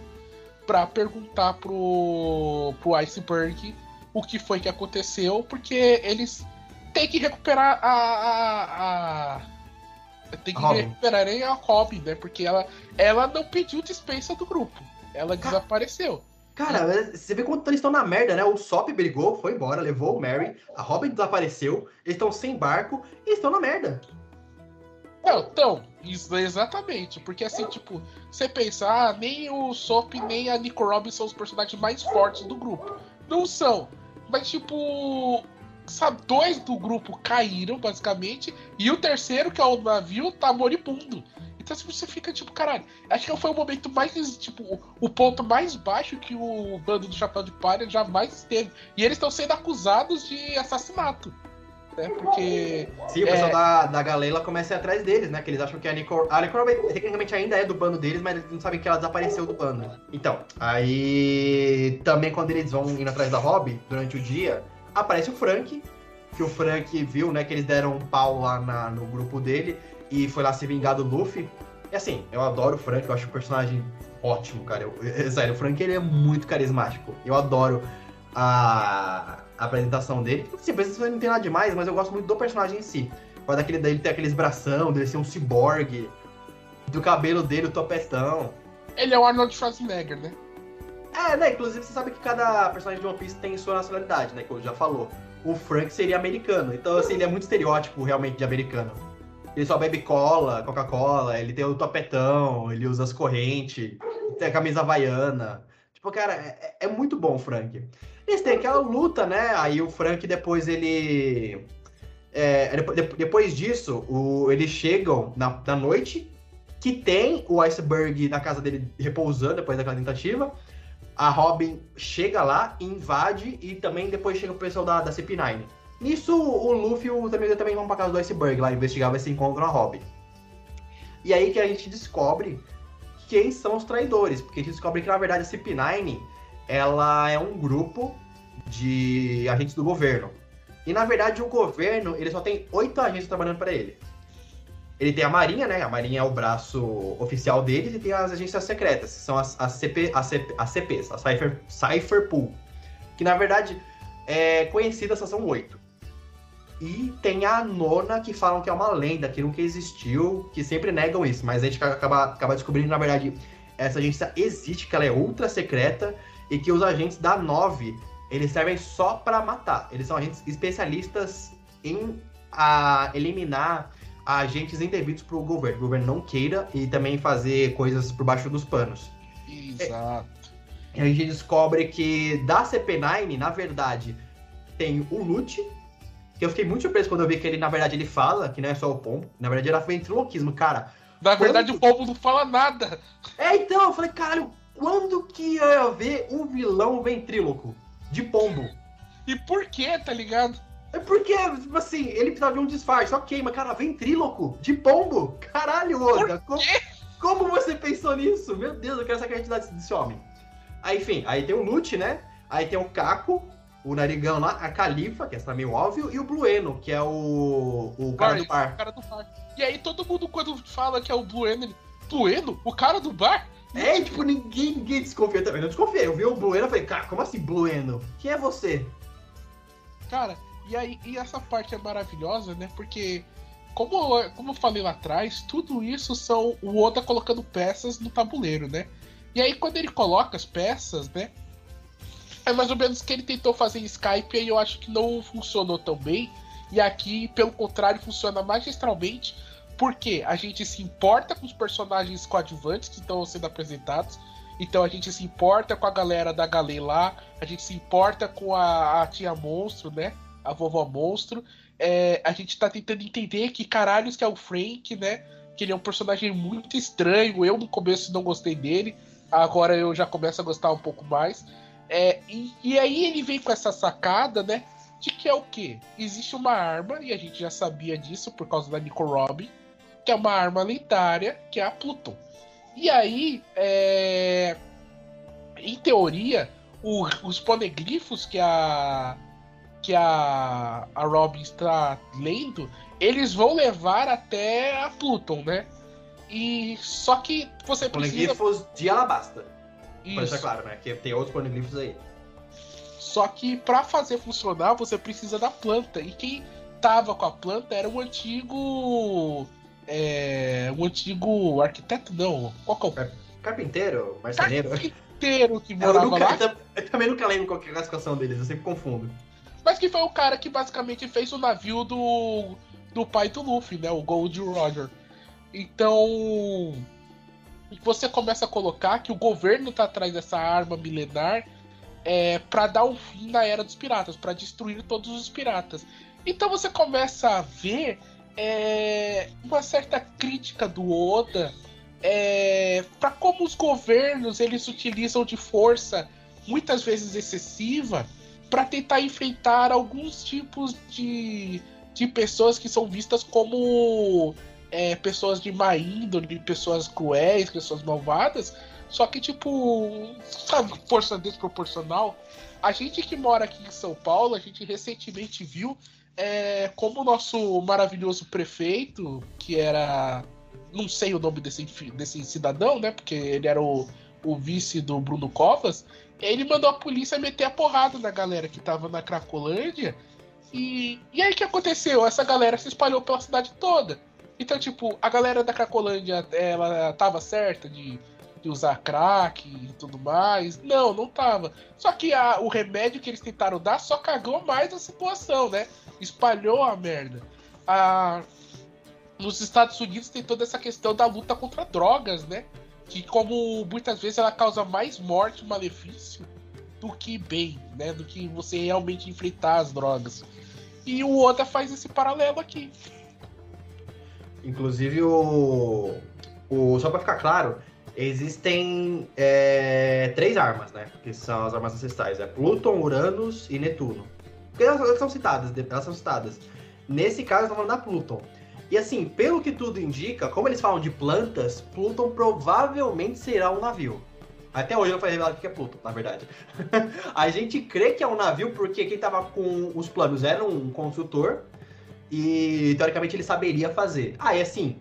para perguntar pro, pro Iceberg o que foi que aconteceu, porque eles têm que recuperar a. a, a tem que a recuperarem a Robin, né? Porque ela, ela não pediu dispensa do grupo. Ela desapareceu. Cara, você vê quanto eles estão na merda, né? O Sop brigou, foi embora, levou o Mary, a Robin desapareceu, eles estão sem barco e estão na merda. Então, isso, exatamente. Porque assim, tipo, você pensa, ah, nem o Sop nem a Nico Robin são os personagens mais fortes do grupo. Não são. Mas, tipo, sabe, dois do grupo caíram, basicamente, e o terceiro, que é o navio, tá moribundo. Então assim, você fica tipo, caralho, acho que foi o momento mais, tipo, o ponto mais baixo que o bando do Chapéu de Palha jamais teve. E eles estão sendo acusados de assassinato né? Porque. Sim, o pessoal é... da, da Galela começa a ir atrás deles, né? Que eles acham que a Nicole. A Nicole tecnicamente ainda é do bando deles, mas eles não sabem que ela desapareceu do bando. Então, aí. Também quando eles vão indo atrás da Robin, durante o dia, aparece o Frank. Que o Frank viu, né? Que eles deram um pau lá na, no grupo dele e foi lá se vingar do Luffy. E assim, eu adoro o Frank, eu acho o personagem ótimo, cara. Eu, eu, <laughs> sério, o Frank ele é muito carismático. Eu adoro a a apresentação dele. Assim, precisa não tem nada demais, mas eu gosto muito do personagem em si. Pode daquele dele ter aqueles bração, dele ser um ciborgue, do cabelo dele, o topetão. Ele é o Arnold Schwarzenegger, né? É, né? Inclusive você sabe que cada personagem de One Piece tem sua nacionalidade, né? Que eu já falou. O Frank seria americano. Então, assim, ele é muito estereótipo realmente de americano. Ele só bebe cola, Coca-Cola, ele tem o topetão, ele usa as correntes, tem a camisa havaiana. Tipo, cara, é, é muito bom o Frank. Eles têm aquela luta, né? Aí o Frank depois ele. É, depois disso, o, eles chegam na, na noite, que tem o iceberg na casa dele repousando depois daquela tentativa. A Robin chega lá, invade e também depois chega o pessoal da, da CP9. Nisso, o Luffy e o também, também vão pra casa do iceberg lá investigar, ver se encontram a Robin. E aí que a gente descobre quem são os traidores, porque a gente descobre que na verdade a CP9 ela é um grupo de agentes do governo. E na verdade o governo ele só tem oito agentes trabalhando para ele. Ele tem a Marinha, né? A Marinha é o braço oficial deles e tem as agências secretas, que são as, as, CP, as, CP, as CPs, a Cypher, Cypher Pool. Que na verdade é conhecida, só são oito. E tem a nona que falam que é uma lenda, que nunca existiu, que sempre negam isso, mas a gente acaba, acaba descobrindo que na verdade essa agência existe, que ela é ultra secreta e que os agentes da 9 eles servem só para matar. Eles são agentes especialistas em a, eliminar agentes indevidos para o governo. O governo não queira e também fazer coisas por baixo dos panos. Exato. E a gente descobre que da CP9, na verdade, tem o Lute, que eu fiquei muito surpreso quando eu vi que ele, na verdade, ele fala, que não é só o pombo. Na verdade, era ventriloquismo, cara. Na verdade, o pombo não fala nada. É, então, eu falei, caralho, quando que ia haver um vilão ventríloco de pombo? E por que, tá ligado? É porque, tipo assim, ele precisava de um disfarce. Ok, mas cara, ventríloco de pombo? Caralho, Oda. Como, como, você pensou nisso? Meu Deus, eu quero essa criatividade desse homem. Aí, enfim, aí tem o Lute, né? Aí tem o Caco, o Narigão lá, a Califa, que é meio óbvio, e o Blueno, que é o, o cara do bar. Cara do bar. E aí todo mundo, quando fala que é o Blueno, ele. Blueno? O cara do bar? É, tipo, ninguém, ninguém desconfia também. Não desconfiei. Eu vi o Blueno e falei, cara, como assim Blueno? Quem é você? Cara, e aí e essa parte é maravilhosa, né? Porque, como, como eu falei lá atrás, tudo isso são o Oda colocando peças no tabuleiro, né? E aí quando ele coloca as peças, né? É mais ou menos que ele tentou fazer em Skype e eu acho que não funcionou tão bem. E aqui, pelo contrário, funciona magistralmente porque a gente se importa com os personagens coadjuvantes que estão sendo apresentados. Então a gente se importa com a galera da Galê lá, a gente se importa com a, a tia monstro, né? A vovó monstro. É, a gente tá tentando entender que caralhos que é o Frank, né? Que ele é um personagem muito estranho. Eu no começo não gostei dele, agora eu já começo a gostar um pouco mais. É, e, e aí ele vem com essa sacada, né? de que é o quê? Existe uma arma, e a gente já sabia disso por causa da Nico Robin, que é uma arma lendária, que é a Pluton. E aí, é... em teoria, o, os poneglifos que a que a, a Robin está lendo, eles vão levar até a Pluton, né? E só que você precisa. Poneglifos de Alabasta. Isso. Pra deixar claro, né? Que tem outros poneglifos aí. Só que para fazer funcionar, você precisa da planta. E quem tava com a planta era um antigo. É, um antigo arquiteto, não. Qual que é o. Carpinteiro? Marceneiro? Carpinteiro que <laughs> morava nunca, lá. Eu também nunca lembro qual é a classificação deles, eu sempre confundo. Mas que foi o cara que basicamente fez o navio do, do pai do Luffy, né? O Gold Roger. Então. Você começa a colocar que o governo tá atrás dessa arma milenar é, para dar um fim na era dos piratas, para destruir todos os piratas. Então você começa a ver é, uma certa crítica do Oda é, para como os governos eles utilizam de força muitas vezes excessiva para tentar enfrentar alguns tipos de, de pessoas que são vistas como é, pessoas de má índole, pessoas cruéis, pessoas malvadas. Só que, tipo, sabe, força desproporcional. A gente que mora aqui em São Paulo, a gente recentemente viu é, como o nosso maravilhoso prefeito, que era. Não sei o nome desse, desse cidadão, né? Porque ele era o, o vice do Bruno Covas ele mandou a polícia meter a porrada na galera que tava na Cracolândia. E, e aí o que aconteceu? Essa galera se espalhou pela cidade toda. Então, tipo, a galera da Cracolândia, ela tava certa de, de usar crack e tudo mais? Não, não tava. Só que a, o remédio que eles tentaram dar só cagou mais a situação, né? Espalhou a merda. A, nos Estados Unidos tem toda essa questão da luta contra drogas, né? que como muitas vezes ela causa mais morte e malefício do que bem, né? Do que você realmente enfrentar as drogas. E o Oda faz esse paralelo aqui. Inclusive o. o só para ficar claro, existem é, três armas, né? Que são as armas ancestrais: é Pluton, Uranus e Netuno. Porque elas, são citadas, elas são citadas. Nesse caso, estamos falando da Pluton. E assim, pelo que tudo indica, como eles falam de plantas, Pluton provavelmente será um navio. Até hoje não foi revelado o que é Pluton, na verdade. <laughs> a gente crê que é um navio porque quem tava com os planos era um consultor e teoricamente ele saberia fazer. Ah, e assim,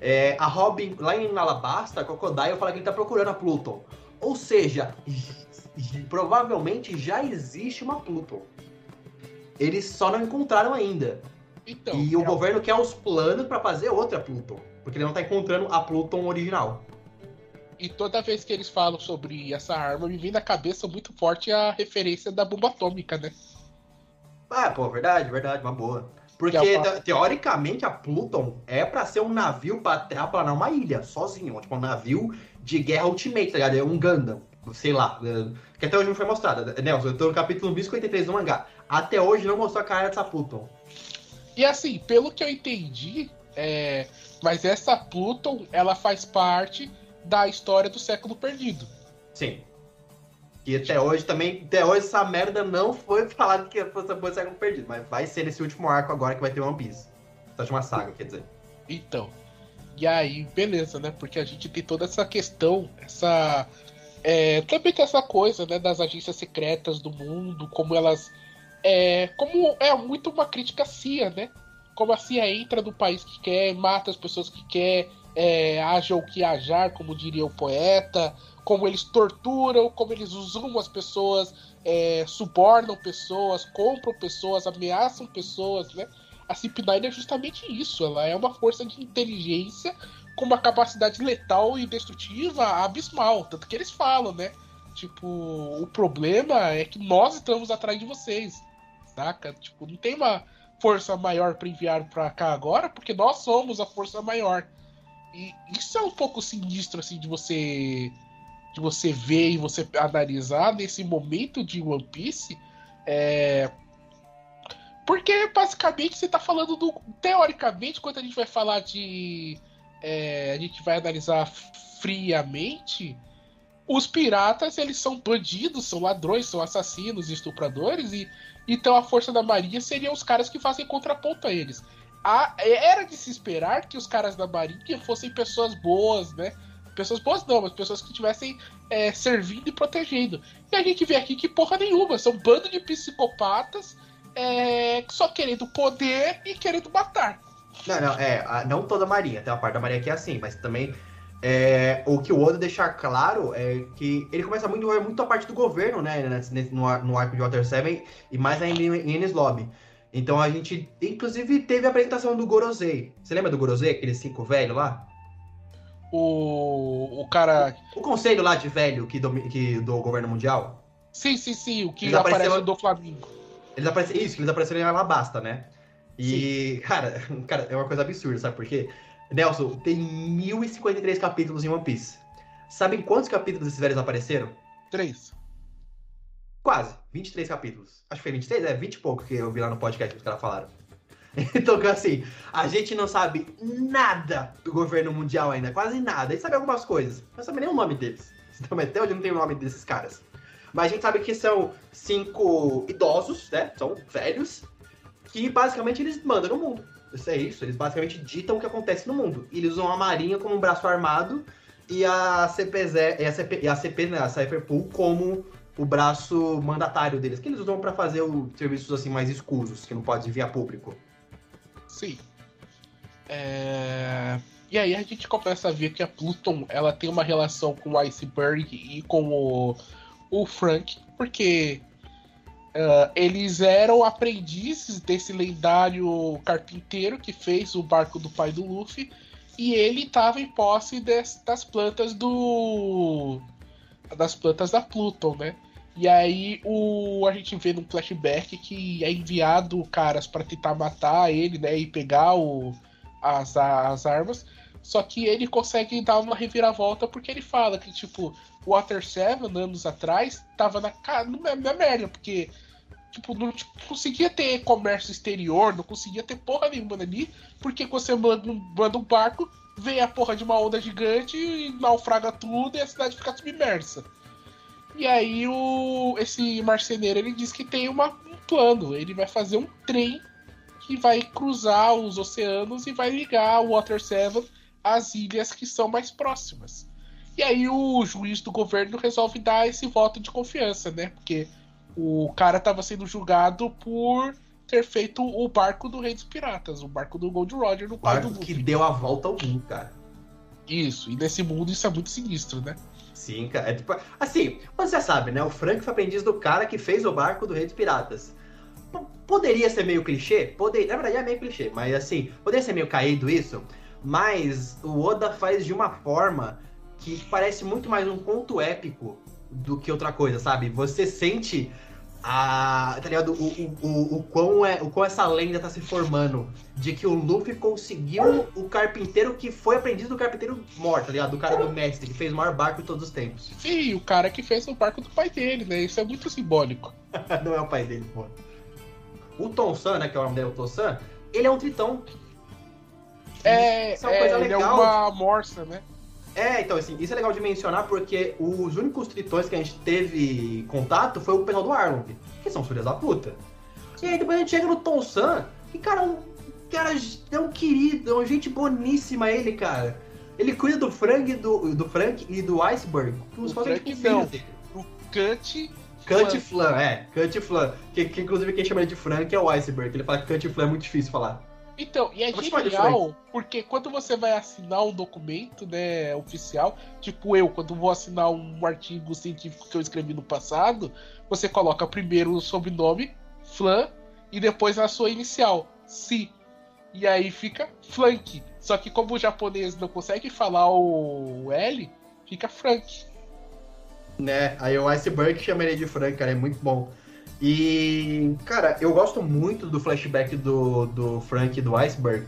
é, a Robin lá em Alabasta, a Crocodile fala que ele tá procurando a Pluton. Ou seja, provavelmente já existe uma Pluton. Eles só não encontraram ainda. Então, e o é governo quer os planos para fazer outra Pluton. Porque ele não tá encontrando a Pluton original. E toda vez que eles falam sobre essa arma, me vem na cabeça muito forte a referência da bomba atômica, né? Ah, pô, verdade, verdade, uma boa. Porque, é teoricamente, a Pluton é para ser um navio pra terraplanar uma ilha, sozinho. Tipo, um navio de guerra ultimate, tá ligado? É um Gundam, sei lá. É, que até hoje não foi mostrado. Nelson, eu tô no capítulo 1053 do mangá. Até hoje não mostrou a cara dessa Pluton. E assim, pelo que eu entendi, é... mas essa Pluton, ela faz parte da história do século perdido. Sim. E até hoje também, até hoje essa merda não foi falado que fosse do século perdido, mas vai ser nesse último arco agora que vai ter One Piece. Essa última saga, quer dizer. Então. E aí, beleza, né? Porque a gente tem toda essa questão, essa. É, também tem essa coisa, né, das agências secretas do mundo, como elas é, como é muito uma crítica CIA, né? Como a CIA entra no país que quer, mata as pessoas que quer, é, haja o que ajar, como diria o poeta, como eles torturam, como eles usam as pessoas, é, subornam pessoas, compram pessoas, ameaçam pessoas, né? A CP9 é justamente isso, ela é uma força de inteligência com uma capacidade letal e destrutiva abismal, tanto que eles falam, né? Tipo, o problema é que nós estamos atrás de vocês saca? Tipo, não tem uma força maior para enviar para cá agora, porque nós somos a força maior. E isso é um pouco sinistro, assim, de você de você ver e você analisar nesse momento de One Piece. É... Porque basicamente você está falando do. Teoricamente, quando a gente vai falar de. É... a gente vai analisar friamente. os piratas, eles são bandidos, são ladrões, são assassinos, estupradores, e então a força da marinha seriam os caras que fazem contraponto a eles. A, era de se esperar que os caras da marinha fossem pessoas boas, né? Pessoas boas não, mas pessoas que estivessem é, servindo e protegendo. E a gente vê aqui que porra nenhuma, são um bando de psicopatas é, só querendo poder e querendo matar. Não, não, é, não toda a marinha, tem uma parte da marinha que é assim, mas também é, o que o Oda deixar claro é que ele começa muito, é muito a parte do governo, né? No, no arco de Water 7 e mais ainda em, Enies Lobby. Então a gente, inclusive, teve a apresentação do Gorosei. Você lembra do Gorosei, aquele cinco velho lá? O, o cara. O, o conselho lá de velho que do, que do governo mundial? Sim, sim, sim. O que eles aparece apareceram... do Flamengo. Eles apareceram, isso, eles apareceram em Alabasta, né? E, cara, <laughs> cara, é uma coisa absurda, sabe por quê? Nelson, tem 1053 capítulos em One Piece. Sabem quantos capítulos esses velhos apareceram? Três. Quase. 23 capítulos. Acho que foi 23? É, 20 e pouco que eu vi lá no podcast que os caras falaram. <laughs> Então, assim, a gente não sabe nada do governo mundial ainda, quase nada. A gente sabe algumas coisas, não sabe nem o nome deles. Então, até hoje não tem o nome desses caras. Mas a gente sabe que são cinco idosos, né? São velhos, que basicamente eles mandam no mundo. Isso é isso, eles basicamente ditam o que acontece no mundo. Eles usam a Marinha como um braço armado e a CPZ, e a CP, e a CP né, a Cypherpool como o braço mandatário deles, que eles usam para fazer os serviços assim mais escusos, que não pode vir a público. Sim. É... E aí a gente começa a ver que a Pluton ela tem uma relação com o Iceberg e com o, o Frank, porque Uh, eles eram aprendizes desse lendário carpinteiro que fez o barco do pai do Luffy. E ele estava em posse des, das plantas do. das plantas da Pluton, né? E aí o, a gente vê num flashback que é enviado caras para tentar matar ele, né? E pegar o, as, as armas. Só que ele consegue dar uma reviravolta porque ele fala que, tipo, o Water 7, anos atrás, tava na, na, na merda, porque tipo, não tipo, conseguia ter comércio exterior, não conseguia ter porra nenhuma ali, porque você manda um, manda um barco, vem a porra de uma onda gigante e naufraga tudo e a cidade fica submersa. E aí o esse marceneiro ele diz que tem uma, um plano, ele vai fazer um trem que vai cruzar os oceanos e vai ligar o Water 7 às ilhas que são mais próximas. E aí o juiz do governo resolve dar esse voto de confiança, né? Porque o cara estava sendo julgado por ter feito o barco do Rei dos Piratas, o barco do Gold Roger no pai do Luffy. que deu a volta ao mundo, cara. Isso, e nesse mundo isso é muito sinistro, né? Sim, cara. É tipo, assim, você sabe, né? O Frank foi aprendiz do cara que fez o barco do Rei dos Piratas. P poderia ser meio clichê? Poderia, na verdade é meio clichê, mas assim, poderia ser meio caído isso, mas o Oda faz de uma forma que parece muito mais um conto épico do que outra coisa, sabe? Você sente a, tá ligado? O, o, o, o, quão é, o quão essa lenda tá se formando de que o Luffy conseguiu o carpinteiro que foi aprendiz do carpinteiro morto, tá ligado? Do cara do mestre, que fez o maior barco de todos os tempos. Sim, o cara que fez o barco do pai dele, né? Isso é muito simbólico. <laughs> Não é o pai dele, pô. O Tom San, né, que é o nome dele, o Tom San, ele é um tritão. É, Isso é, uma é, coisa legal. ele é uma morsa, né? É, então, assim, isso é legal de mencionar porque os únicos tritões que a gente teve contato foi o pessoal do Arlong, que são filhas da puta. E aí depois a gente chega no Tom San, e cara, um cara é um querido, é uma gente boníssima ele, cara. Ele cuida do Frank, do, do Frank e do Iceberg, como se fosse tipo não. dele. O Cut Cut Flan, é, Cut Flan. Que, que, inclusive quem chama ele de Frank é o Iceberg. Ele fala que Cut Flan é muito difícil falar. Então, e é genial, porque quando você vai assinar um documento, né, oficial, tipo eu, quando vou assinar um artigo científico que eu escrevi no passado, você coloca primeiro o sobrenome, Flan, e depois a sua inicial, Si. E aí fica Flank. Só que como o japonês não consegue falar o L, fica Frank. Né, aí o Iceberg chama ele de Frank, cara, é muito bom. E, cara, eu gosto muito do flashback do, do Frank e do Iceberg.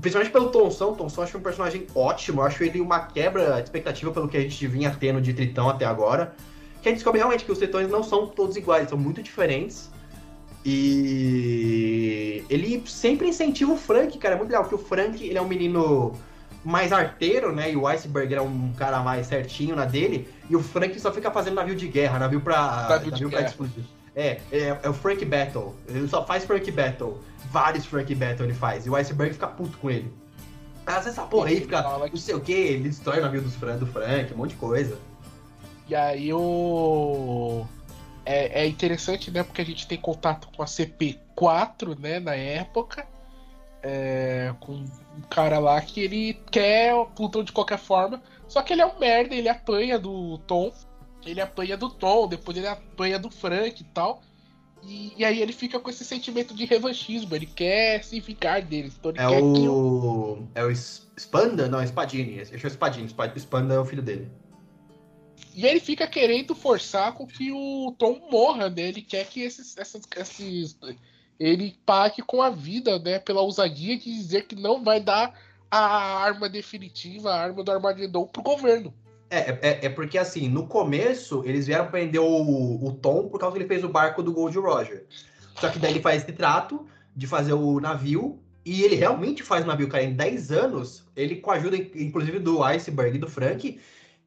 Principalmente pelo Tonson. O Tonson acho um personagem ótimo. Eu acho ele uma quebra de expectativa pelo que a gente vinha tendo de Tritão até agora. Que a gente descobre realmente que os Tritões não são todos iguais, são muito diferentes. E ele sempre incentiva o Frank, cara. É muito legal, porque o Frank ele é um menino mais arteiro, né? E o Iceberg é um cara mais certinho na dele. E o Frank só fica fazendo navio de guerra, navio pra, Navio de navio pra guerra. explodir. É, é, é o Frank Battle. Ele só faz Frank Battle. Vários Frank Battle ele faz. E o Iceberg fica puto com ele. Às essa porra aí fica, não sei o que, ele destrói o navio dos Fran, do Frank, um monte de coisa. E aí o. É, é interessante, né? Porque a gente tem contato com a CP4, né? Na época. É, com um cara lá que ele quer o Plutão de qualquer forma. Só que ele é um merda, ele apanha do Tom. Ele apanha do Tom, depois ele apanha do Frank e tal. E, e aí ele fica com esse sentimento de revanchismo. Ele quer se vingar deles. Então ele É o. É o Spanda? Não, é Spadini. Esse é o Spadini. Spad- Spanda é o filho dele. E ele fica querendo forçar com que o Tom morra, né? Ele quer que esses, essas, esses. Ele pague com a vida, né? Pela ousadia de dizer que não vai dar a arma definitiva, a arma do Armagedon pro governo. É, é, é porque assim, no começo, eles vieram prender o, o Tom por causa que ele fez o barco do Gold Roger. Só que daí ele faz esse trato de fazer o navio. E ele realmente faz o navio, cara. Em 10 anos, ele com a ajuda, inclusive, do Iceberg e do Frank,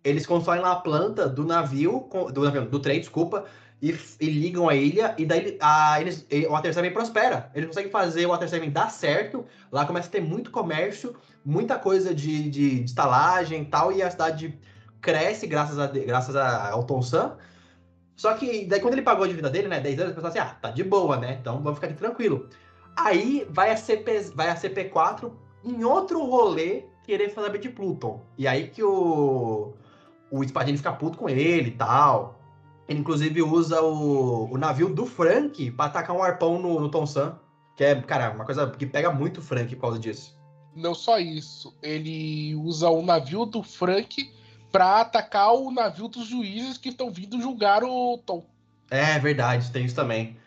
eles constroem lá a planta do navio, do navio, do trem, desculpa, e, e ligam a ilha, e daí a, eles, o Water prospera. Eles conseguem fazer o Water dar certo, lá começa a ter muito comércio, muita coisa de, de, de estalagem e tal, e a cidade cresce graças, a, graças a, ao Tom Sam. Só que daí quando ele pagou a dívida dele, né, 10 anos, o pessoal assim, ah, tá de boa, né, então vamos ficar aqui tranquilo. Aí vai a, CP, vai a CP4 em outro rolê querer saber de Pluton. E aí que o, o Spadini fica puto com ele e tal. Ele inclusive usa o, o navio do Frank pra atacar um arpão no, no Tom Sam. Que é, cara, uma coisa que pega muito Frank por causa disso. Não só isso, ele usa o navio do Frank pra atacar o navio dos juízes que estão vindo julgar o Tom. É verdade, tem isso também.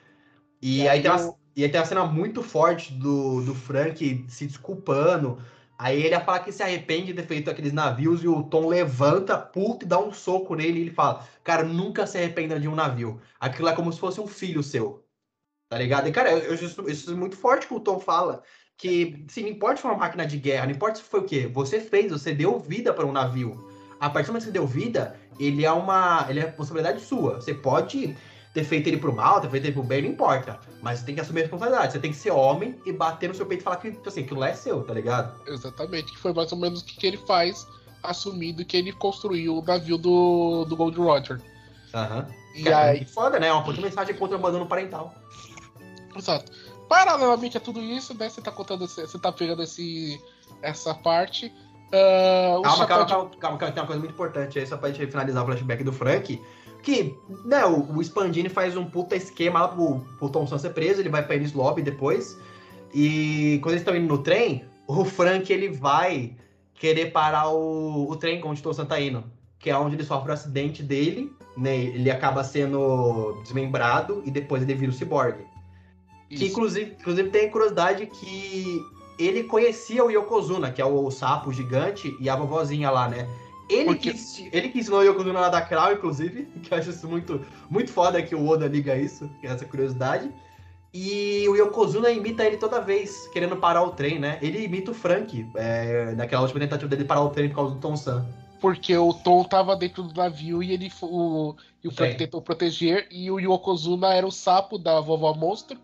E, E aí, aí tem uma, eu- e aí tem uma cena muito forte do, do Frank se desculpando. Aí ele fala que se arrepende de ter feito aqueles navios e o Tom levanta, puto, e dá um soco nele e ele fala: Cara, nunca se arrependa de um navio. Aquilo é como se fosse um filho seu. Tá ligado? E, cara, eu, isso, isso é muito forte que o Tom fala. Que, assim, não importa se foi uma máquina de guerra, não importa se foi o quê. Você fez, você deu vida para um navio. A partir do momento que você deu vida, ele é uma. Ele é responsabilidade sua. Você pode ter feito ele pro mal, ter feito ele pro bem, não importa. Mas você tem que assumir a responsabilidade. Você tem que ser homem e bater no seu peito e falar que, tipo assim, aquilo lá é seu, tá ligado? Exatamente, que foi mais ou menos o que ele faz, assumindo que ele construiu o navio do, do Gold Roger. Aham. E Cara, aí, que foda, né? Uma puta mensagem contra o abandono parental. Exato. Paralelamente a tudo isso, né? Você tá contando, você tá pegando esse, essa parte. O Calma, chapéu calma, de- calma, calma, calma, tem uma coisa muito importante aí, só pra gente finalizar o flashback do Frank. Que, né, o, o Spandini faz um puta esquema lá pro, pro Tom Sam ser preso, ele vai pra Ennis Lobby depois. E quando eles estão indo no trem, o Frank ele vai querer parar o, o trem onde o Tom Sam tá indo. Que é onde ele sofre o acidente dele, né? Ele acaba sendo desmembrado e depois ele vira o ciborgue. Que inclusive, inclusive tem curiosidade que ele conhecia o Yokozuna, que é o sapo gigante, e a vovozinha lá, né? Ele, Porque- que, ele que ensinou o Yokozuna a dar crawl, inclusive, <laughs> que eu acho isso muito, muito foda que o Oda liga isso, é essa curiosidade. E o Yokozuna imita ele toda vez, querendo parar o trem, né? Ele imita o Frank, é, naquela última tentativa dele parar o trem por causa do Tom San. Porque o Tom tava dentro do navio e ele o, e o Frank Sim. tentou proteger, e o Yokozuna era o sapo da vovó monstro.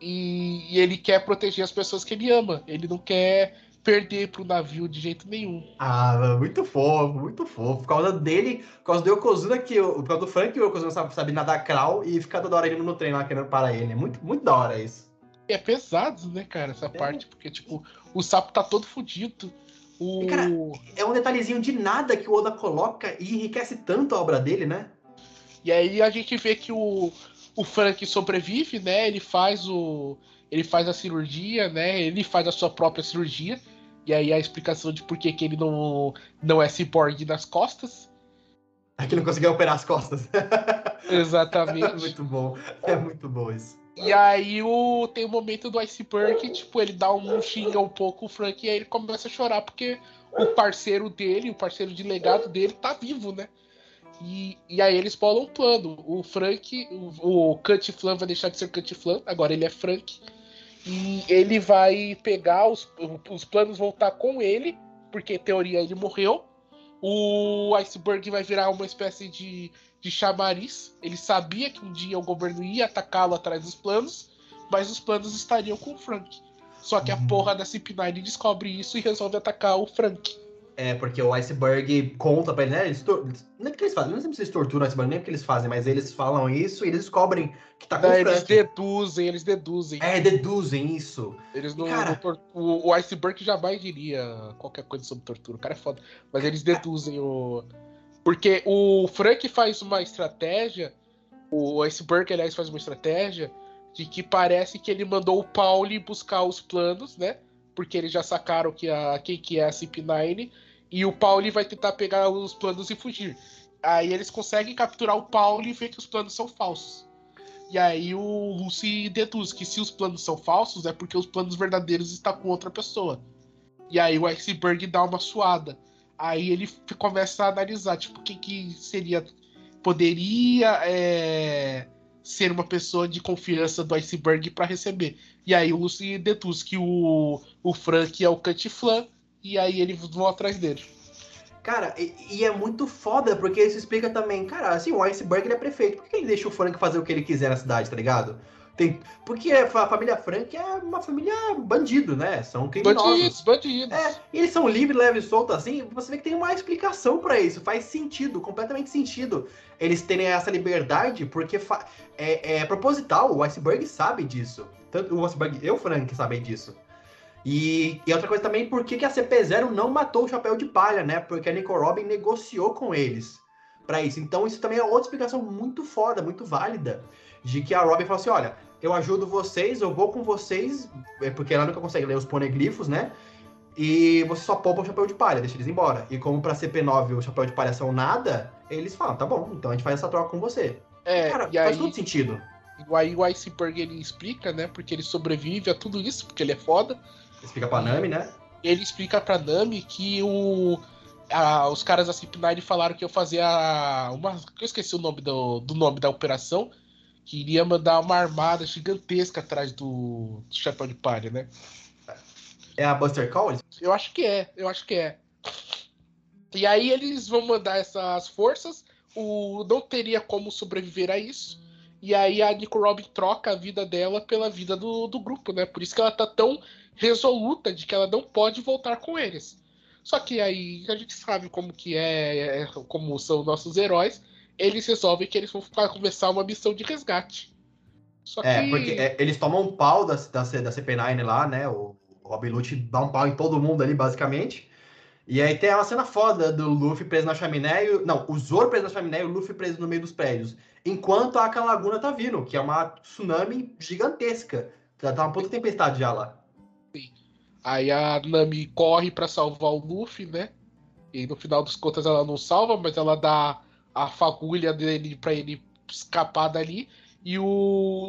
E, e ele quer proteger as pessoas que ele ama. Ele não quer perder pro navio de jeito nenhum. Ah, muito fofo, muito fofo. Por causa dele, por causa do Yokozuna, que, o- por causa do Frank, o Yokozuna sabe, sabe nadar crawl e fica toda hora indo no trem lá querendo parar ele. É muito, muito da hora isso. É pesado, né, cara, essa parte, porque, tipo, o sapo tá todo fudido. O... Cara, É um detalhezinho de nada que o Oda coloca e enriquece tanto a obra dele, né? E aí a gente vê que o, o Frank sobrevive, né? Ele faz o. Ele faz a cirurgia, né? Ele faz a sua própria cirurgia. E aí a explicação de por que, que ele não, não é ciborgue nas costas. Aqui não conseguiu operar as costas. <laughs> Exatamente. muito bom. É muito bom isso. e aí o, tem o momento do Iceberg, que, tipo, ele dá um xinga um pouco o Frank e aí ele começa a chorar, porque o parceiro dele, o parceiro de legado dele, tá vivo, né? E, e aí eles bolam um plano. O Frank, o, o Cantiflan vai deixar de ser Cantiflan, agora ele é Frank. E ele vai pegar os, os planos vão estar com ele. porque em teoria ele morreu. O Iceberg vai virar uma espécie de, de chamariz. Ele sabia que um dia o governo ia atacá-lo atrás dos planos, mas os planos estariam com o Frank. Só que a Uhum. porra da CP9 descobre isso e resolve atacar o Frank. É, porque o Iceberg conta pra ele, né? Eles tor- não é que eles fazem, não sei se eles torturam o Iceberg, nem porque eles fazem, mas eles falam isso e eles descobrem que tá com o eles deduzem, eles deduzem. É, deduzem isso. Eles não, Cara- não tor- o, o Iceberg jamais diria qualquer coisa sobre tortura. O cara é foda. Mas eles deduzem o. Porque o Frank faz uma estratégia. O Iceberg, aliás, faz uma estratégia de que parece que ele mandou o Pauli buscar os planos, né? Porque eles já sacaram que a, quem que é a CP9. E o Pauli vai tentar pegar os planos e fugir. Aí eles conseguem capturar o Pauli e ver que os planos são falsos. E aí o Lucy deduz que se os planos são falsos é porque os planos verdadeiros estão com outra pessoa. E aí o Iceberg dá uma suada. Aí ele começa a analisar, tipo, quem que seria. Poderia é, ser uma pessoa de confiança do Iceberg para receber. E aí o Lucy deduz que o, o Frank é o Cantiflan. E aí eles vão atrás dele. Cara, e, e é muito foda, porque isso explica também, cara, assim, o Iceberg ele é prefeito. Por que ele deixa o Frank fazer o que ele quiser na cidade, tá ligado? Tem, porque a família Frank é uma família bandido, né? São criminosos. Bandidos, bandidos. É, e eles são livres, leves e soltos assim, você vê que tem uma explicação pra isso, faz sentido, completamente sentido. Eles terem essa liberdade porque é, é proposital, o Iceberg sabe disso. Tanto o Iceberg e o Frank sabem disso. E, e outra coisa também, por que, que a CP0 não matou o Chapéu de Palha, né? Porque a Nico Robin negociou com eles pra isso. Então isso também é outra explicação muito foda, muito válida, de que a Robin falou assim, olha, eu ajudo vocês, eu vou com vocês, é porque ela nunca consegue ler os poneglifos, né? E você só poupa o chapéu de palha, deixa eles embora. E como pra CP9 o chapéu de palha são nada, eles falam, tá bom, então a gente faz essa troca com você. É, Cara, e faz aí, todo sentido. aí o Iceberg ele explica, né? Porque ele sobrevive a tudo isso, porque ele é foda. Explica pra Nami, né? Ele explica pra Nami que o, a- os caras da CP9 falaram que eu fazer a. Uma, eu esqueci o nome do, do nome da operação. Que iria mandar uma armada gigantesca atrás do, do Chapéu de Palha, né? É a Buster Call? Eu acho que é, eu acho que é. E aí eles vão mandar essas forças. O não teria como sobreviver a isso. E aí a Nico Robin troca a vida dela pela vida do, do grupo, né? Por isso que ela tá tão resoluta de que ela não pode voltar com eles. Só que aí a gente sabe como que é, é, como são nossos heróis. Eles resolvem que eles vão começar uma missão de resgate. Só É, que porque é, eles tomam um pau da, da, da CP9 lá, né? O, o Robin Lute dá um pau em todo mundo ali, basicamente. E aí tem uma cena foda do Luffy preso na chaminé e o, Não, o Zoro preso na chaminé e o Luffy preso no meio dos prédios. Enquanto a Kalaguna tá vindo, que é uma tsunami gigantesca. Já tá uma puta tempestade já lá. Aí a Nami corre pra salvar o Luffy, né? E no final dos contas ela não salva, mas ela dá a fagulha dele pra ele escapar dali. E o,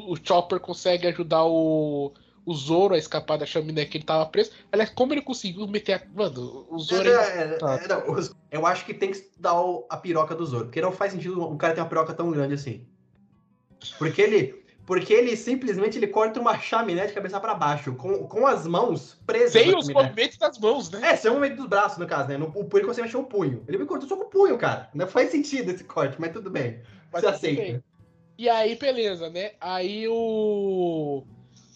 o Chopper consegue ajudar o, o Zoro a escapar da chaminé que ele tava preso. Aliás, como ele conseguiu meter a. Mano, o Zoro. É, é- é, tá. é, não, eu acho que tem que estudar o- a piroca do Zoro, porque não faz sentido um cara ter uma piroca tão grande assim. Porque ele, porque ele simplesmente ele corta uma chaminé de cabeça pra baixo, com, com as mãos presas Sem os movimentos das mãos, né? É, sem o movimento dos braços, no caso, né? No, o punho consegue mexer o punho. Ele me cortou só com o punho, cara. Não faz sentido esse corte, mas tudo bem. Mas Você aceita. bem. E aí, beleza, né? Aí o.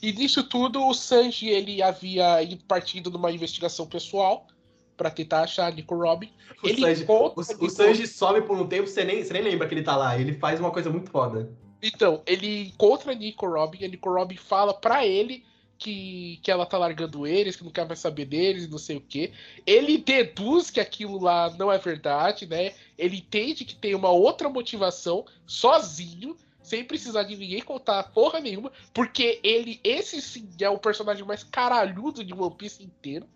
E nisso tudo, o Sanji ele havia ido partindo numa investigação pessoal pra tentar achar a Nico Robin. O ele Sanji, encontra o, Sanji sobe por um tempo, você nem, você nem lembra que ele tá lá. Ele faz uma coisa muito foda. Então, ele encontra a Nico Robin, a Nico Robin fala pra ele que, que ela tá largando eles, que não quer mais saber deles, não sei o quê. Ele deduz que aquilo lá não é verdade, né? Ele entende que tem uma outra motivação, sozinho, sem precisar de ninguém contar porra nenhuma, porque ele, esse sim, é o personagem mais caralhudo de One Piece inteiro.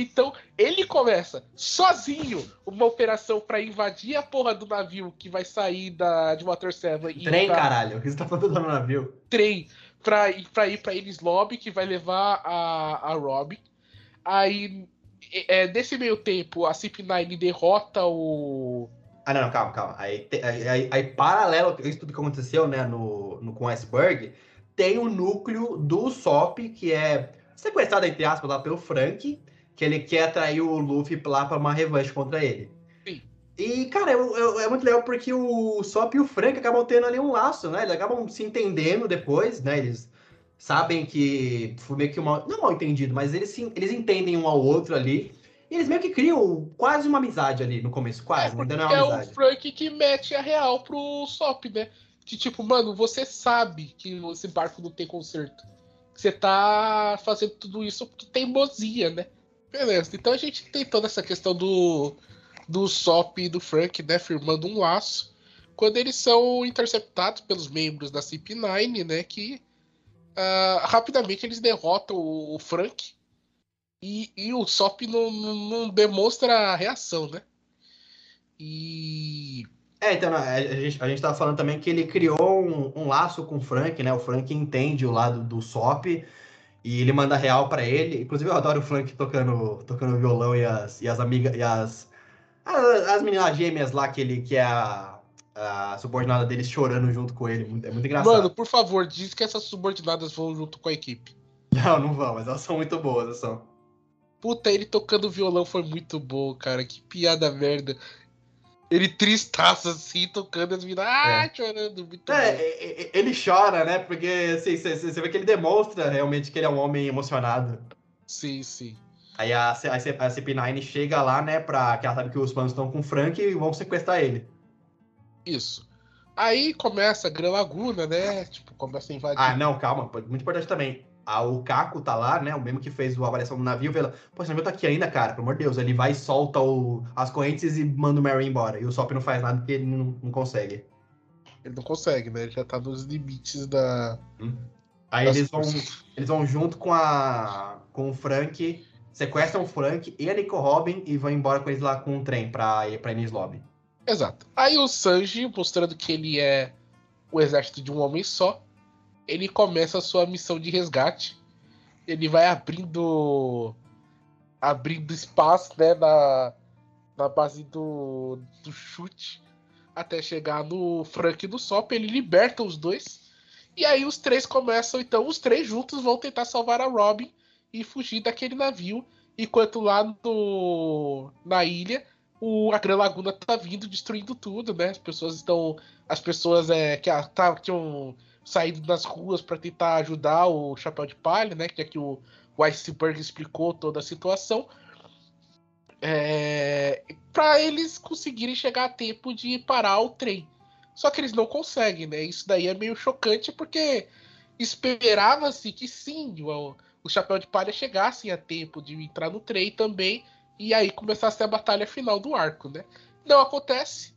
Então, ele começa sozinho uma operação pra invadir a porra do navio que vai sair da, de Water Seven e Trem, pra- caralho. O que você tá falando no navio? trem pra, ir- pra ir pra Elis Lobby, que vai levar a, a Robin. Aí, é, nesse meio tempo, a CP9 derrota o. Ah, não, não, calma, calma. Aí, aí, aí, paralelo a isso tudo que aconteceu, né, no, no, com o Iceberg, tem o núcleo do Sop, que é sequestrado, entre aspas, lá pelo Frank, que ele quer atrair o Luffy lá pra uma revanche contra ele. Sim. E, cara, eu, eu- é muito legal porque o Sop e o Frank acabam tendo ali um laço, né? Eles acabam se entendendo depois, né? Eles sabem que foi meio que uma. Não mal entendido, mas eles, se, eles entendem um ao outro ali. E eles meio que criam quase uma amizade ali no começo, quase, É, ainda não é é uma o amizade. Frank que mete a real pro Sop, né? Que tipo, mano, você sabe que esse barco não tem conserto. Você tá fazendo tudo isso porque teimosia, né? Beleza, então a gente tem toda essa questão do, do Sop e do Frank, né? Firmando um laço. Quando eles são interceptados pelos membros da CP9, né? Que ah, rapidamente eles derrotam o, o Frank. E, e o Sop não, não, não demonstra a reação, né? E. É, então, a gente, a gente tava falando também que ele criou um, um laço com o Frank, né? O Frank entende o lado do Sop e ele manda real pra ele. Inclusive, eu adoro o Frank tocando, tocando violão e as, e as amigas. E as, as, as meninas gêmeas lá, que ele que é a, a subordinada dele chorando junto com ele. É muito engraçado. Mano, por favor, diz que essas subordinadas vão junto com a equipe. Não, não vão, mas elas são muito boas, elas são. Puta, ele tocando violão foi muito bom, cara. Que piada merda. Ele tristaço assim, tocando as meninas. Ah, chorando. Muito É, é, é, ele chora, né? Porque assim, você você vê que ele demonstra realmente que ele é um homem emocionado. Sim, sim. Aí a, C- a, C- a CP9 chega lá, né, pra. que ela sabe que os planos estão com o Frank e vão sequestrar ele. Isso. Aí começa a Gran Laguna, né? Tipo, começa a invadir. Ah, não, calma, muito importante também. Ah, o Caco tá lá, né? O mesmo que fez a avaliação do navio, vê lá, pô, esse navio tá aqui ainda, cara, pelo amor de Deus. Ele vai e solta o- as correntes e manda o Mary embora. E o Sop não faz nada porque ele não, não consegue. Ele não consegue, né? Ele já tá nos limites da. Aí das eles vão, eles vão junto com a com o Frank, sequestram o Frank e a Nico Robin e vão embora com eles lá com um trem pra, ir pra Enies Lobby. Exato. Aí o Sanji, mostrando que ele é o exército de um homem só, ele começa a sua missão de resgate. Ele vai abrindo abrindo espaço, né, na, na base do, do chute até chegar no Frank no Sop. Ele liberta os dois. E aí os três começam, então, os três juntos vão tentar salvar a Robin e fugir daquele navio. Enquanto lá no, na ilha o, a Gran Laguna tá vindo destruindo tudo, né? As pessoas estão. As pessoas é, que ah, tá, saído das ruas para tentar ajudar o Chapéu de Palha, né? Que o, o Iceberg explicou toda a situação. É, para eles conseguirem chegar a tempo de parar o trem. Só que eles não conseguem, né? Isso daí é meio chocante porque esperava-se que sim, o, o Chapéu de Palha chegasse a tempo de entrar no trem também e aí começasse a batalha final do arco, né? Não acontece.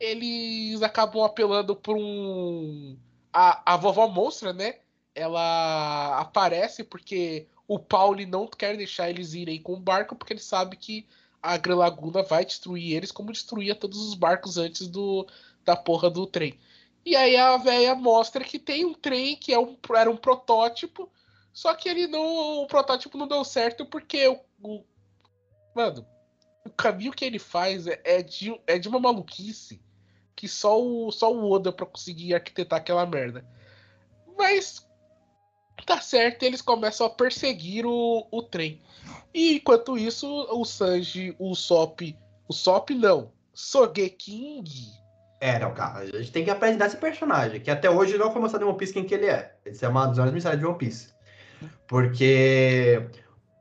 Eles acabam apelando por um. A, a vovó monstra, né? Ela aparece porque o Pauli não quer deixar eles irem com o barco, porque ele sabe que a Gran Laguna vai destruir eles, como destruía todos os barcos antes do, da porra do trem. E aí a véia mostra que tem um trem que é um, era um protótipo, só que ele não. O protótipo não deu certo porque o, o Mano, o caminho que ele faz é, é de, é de uma maluquice que só o, só o Oda pra conseguir arquitetar aquela merda. Mas tá certo, eles começam a perseguir o, o trem. E enquanto isso, o Sanji, o Sop. O Sop não. Sogeking. É, não, cara, a gente tem que apresentar esse personagem, que até hoje não foi mostrado em One Piece quem que ele é. Esse é uma das maiores mensagens de One Piece. Porque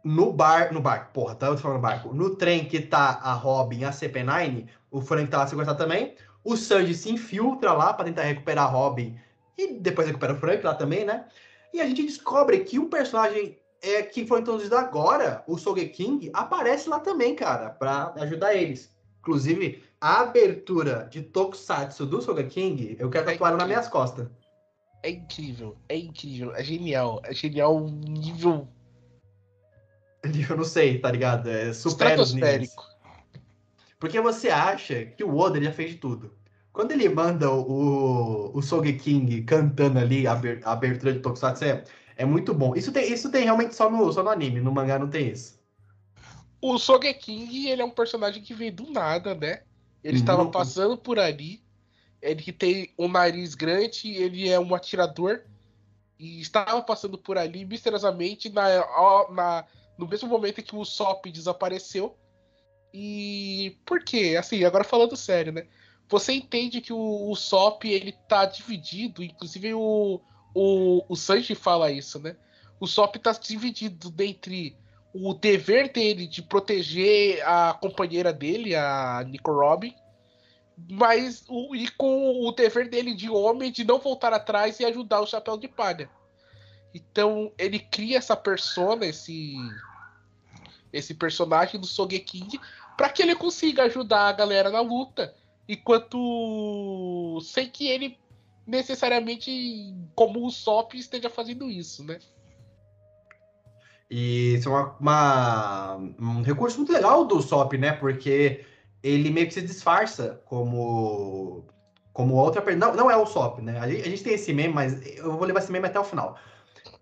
no bar, no barco, porra, tô falando barco, no trem que tá a Robin a CP9, o Frank tá lá sequestrado também, o Sanji se infiltra lá pra tentar recuperar a Robin e depois recupera o Frank lá também, né? E a gente descobre que um personagem é, que foi introduzido agora, o Sogeking, aparece lá também, cara, pra ajudar eles. Inclusive, a abertura de Tokusatsu do Sogeking, eu quero tatuar nas minhas costas. É incrível, é incrível, é genial. É genial nível <laughs> Eu não sei, tá ligado? É super estratosférico. Porque você acha que o Oda já fez de tudo. Quando ele manda o, o Sogeking cantando ali a a abertura de Tokusatsu, é, é muito bom. Isso tem, isso tem realmente só no, só no anime, no mangá não tem isso. O Sogeking, ele é um personagem que veio do nada, né? Ele estava Uhum. passando por ali. Ele que tem um nariz grande, ele é um atirador. E estava passando por ali misteriosamente na, na, no mesmo momento em que o Sop desapareceu. E por quê? Assim, agora falando sério, né? Você entende que o, o Sop ele tá dividido, inclusive o, o, o Sanji fala isso, né? O Sop tá dividido dentre o dever dele de proteger a companheira dele, a Nico Robin, mas o, e com o dever dele de homem de não voltar atrás e ajudar o Chapéu de Palha. Então ele cria essa persona, esse esse personagem do Sogeking para que ele consiga ajudar a galera na luta, enquanto sem que ele necessariamente como o Sop esteja fazendo isso, né? E isso é uma, uma, um recurso muito legal do Sop, né? Porque ele meio que se disfarça como como outra pessoa. Não, não é o Sop, né? A gente, a gente, tem esse meme, mas eu vou levar esse meme até o final.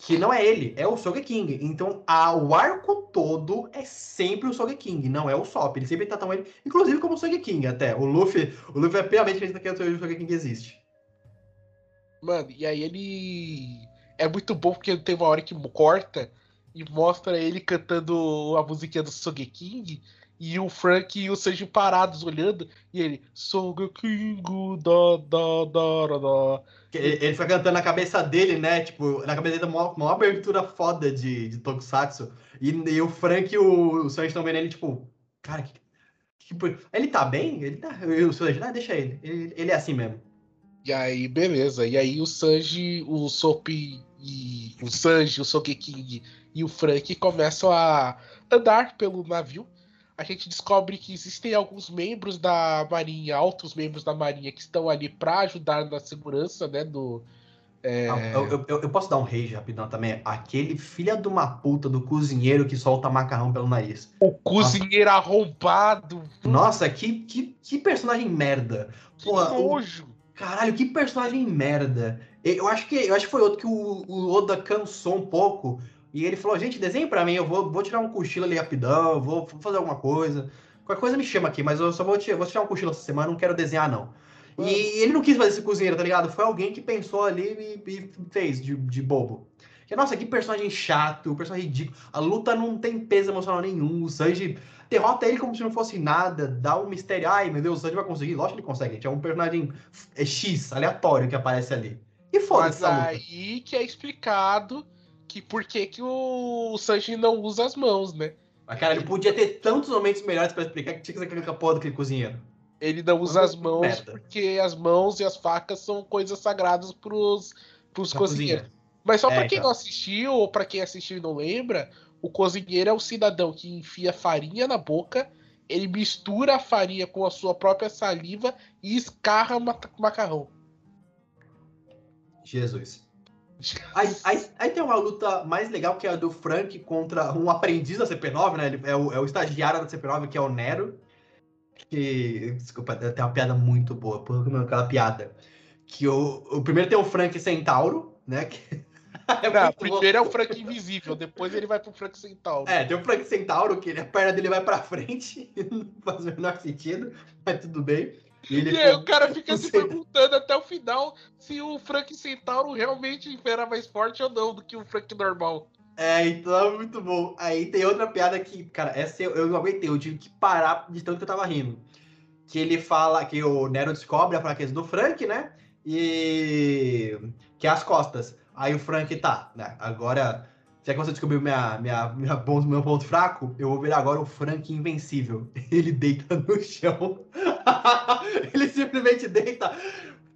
Que não é ele, é o Sogeking. Então, a, o arco todo é sempre o Sogeking, não é o Sop. Ele sempre tratam ele, inclusive como o Sogeking, até. O Luffy, o Luffy é piamente acredita que o Sogeking existe. Mano, e aí ele. É muito bom porque tem uma hora que corta e mostra ele cantando a musiquinha do Sogeking e o Frank e o Sanji parados olhando e ele Sogeking da da da da ele, ele foi cantando na cabeça dele, né? Tipo, na cabeça dele, uma, uma abertura foda de, de Tokusatsu. E, e o Frank e o, o Sanji estão vendo ele, tipo, cara, que, que, ele tá bem? Ele tá. O Sanji, ah, deixa ele. ele. Ele é assim mesmo. E aí, beleza. E aí o Sanji, o Sop e o Sanji, o Sogeking e o Frank começam a andar pelo navio. A gente descobre que existem alguns membros da Marinha, altos membros da Marinha, que estão ali para ajudar na segurança, né? Do, é... Ah, eu, eu, eu, posso dar um rage rapidão também? Aquele filha de uma puta do cozinheiro que solta macarrão pelo nariz. O cozinheiro Nossa. arrombado. Nossa, que, que, que personagem merda. Que nojo. O... Caralho, que personagem merda. Eu acho que, eu acho que foi outro que o, o Oda cansou um pouco e ele falou, gente, desenhe para mim, eu vou, vou tirar um cochilo ali rapidão, vou, vou fazer alguma coisa. Qualquer coisa me chama aqui, mas eu só vou, tirar, vou tirar um cochilo essa semana, não quero desenhar, não. E ele não quis fazer esse cozinheiro, tá ligado? Foi alguém que pensou ali e, e fez de, de bobo. Que, nossa, que personagem chato, personagem ridículo. A luta não tem peso emocional nenhum. O Sanji derrota ele como se não fosse nada, dá um mistério. Ai, meu Deus, o Sanji vai conseguir. Lógico que ele consegue, gente. É um personagem é X, aleatório, que aparece ali. E foda-se. Mas aí que é explicado que por que, que o Sanji não usa as mãos, né? Mas, cara, ele podia ter tantos momentos melhores para explicar que tinha que aquele capô daquele cozinheiro. Ele não usa as mãos merda. porque as mãos e as facas são coisas sagradas pros, pros cozinheiros. Cozinha. Mas só é, pra quem então. não assistiu, ou pra quem assistiu e não lembra, o cozinheiro é o cidadão que enfia farinha na boca, ele mistura a farinha com a sua própria saliva e escarra o macarrão. Jesus. Aí, aí, aí, tem uma luta mais legal que é a do Frank contra um aprendiz da CP9, né? Ele é o, é o estagiário da CP9, que é o Nero. Que. Desculpa, tem uma piada muito boa, aquela piada. Que o, o primeiro tem o Frank Centauro, né? Que, <laughs> é Não, primeiro bom. é o Frank Invisível, depois ele vai pro Frank Centauro. É, tem o Frank Centauro, que a perna dele vai pra frente, <laughs> não faz o menor sentido, mas tudo bem. E, e aí o cara fica se perguntando até o final se o Frank Centauro realmente era mais forte ou não do que o Frank normal. É, então é muito bom. Aí tem outra piada que, cara, essa eu, eu não aguentei, eu tive que parar de tanto que eu tava rindo. Que ele fala que o Nero descobre a fraqueza do Frank, né? E. que é as costas. Aí o Frank tá, né? Agora já que você descobriu minha, minha, minha meu ponto fraco, eu vou virar agora o Frank Invencível. <laughs> Ele deita no chão. <laughs> ele simplesmente deita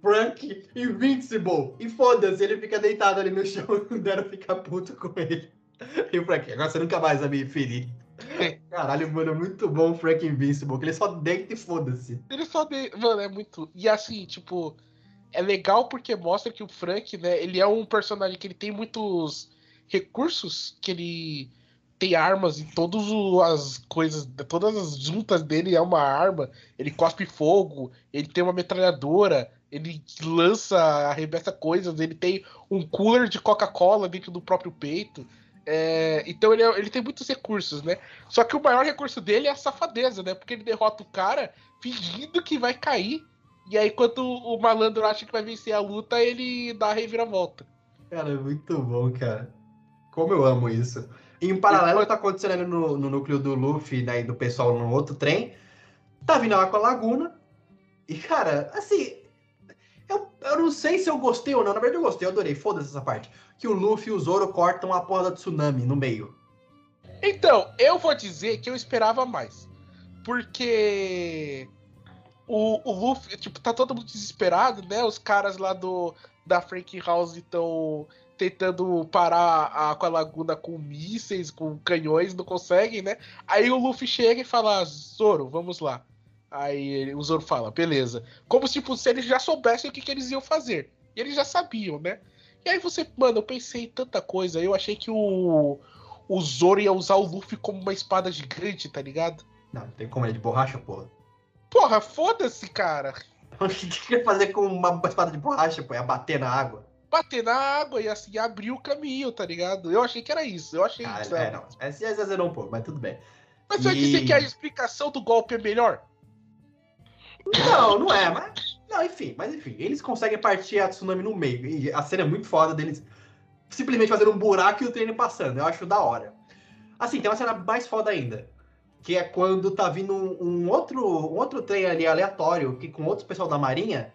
Frank Invincible. E foda-se, ele fica deitado ali no chão <laughs> e o Dero fica puto com ele. E o Frank, agora você nunca mais vai me ferir. Caralho, mano, é muito bom o Frank Invincible, que ele só deita e foda-se. Ele só deita. Mano, é muito. E assim, tipo, é legal porque mostra que o Frank, né, ele é um personagem que ele tem muitos recursos que ele tem armas em todas as coisas, todas as juntas dele é uma arma. Ele cospe fogo, ele tem uma metralhadora, ele lança, arrebenta coisas, ele tem um cooler de Coca-Cola dentro do próprio peito. É, então ele, é, ele tem muitos recursos, né? Só que o maior recurso dele é a safadeza, né? Porque ele derrota o cara fingindo que vai cair. E aí, quando o malandro acha que vai vencer a luta, ele dá a reviravolta. Cara, é muito bom, cara. Como eu amo isso. Em paralelo, tá acontecendo no, no núcleo do Luffy né, e do pessoal no outro trem. Tá vindo lá com a Laguna. E, cara, assim. Eu, eu não sei se eu gostei ou não. Na verdade, eu gostei, eu adorei. Foda-se essa parte. Que o Luffy e o Zoro cortam a porra da tsunami no meio. Então, eu vou dizer que eu esperava mais. Porque o, o Luffy, tipo, tá todo mundo desesperado, né? Os caras lá do da Frank House estão tentando parar a Aqualaguna com mísseis, com canhões, não conseguem, né? Aí o Luffy chega e fala: Zoro, vamos lá. Aí ele, o Zoro fala: beleza. Como tipo, se eles já soubessem o que, que eles iam fazer. E eles já sabiam, né? E aí você, mano, eu pensei em tanta coisa. Eu achei que o, o Zoro ia usar o Luffy como uma espada gigante, tá ligado? Não, não tem como ele é de borracha, porra. Porra, foda-se, cara. <laughs> O que que quer fazer com uma espada de borracha, pô? É bater na água. Bater na água e assim abrir o caminho, tá ligado? Eu achei que era isso. Eu achei Ah, isso. é, não. É, você exagerou um pouco, mas tudo bem. Mas você vai dizer que a explicação do golpe é melhor? Não, não é, mas. Não, enfim, mas enfim, eles conseguem partir a tsunami no meio. E a cena é muito foda deles simplesmente fazendo um buraco e o trem passando. Eu acho da hora. Assim, tem uma cena mais foda ainda. Que é quando tá vindo um, um outro, um outro trem ali aleatório, que com outro pessoal da Marinha,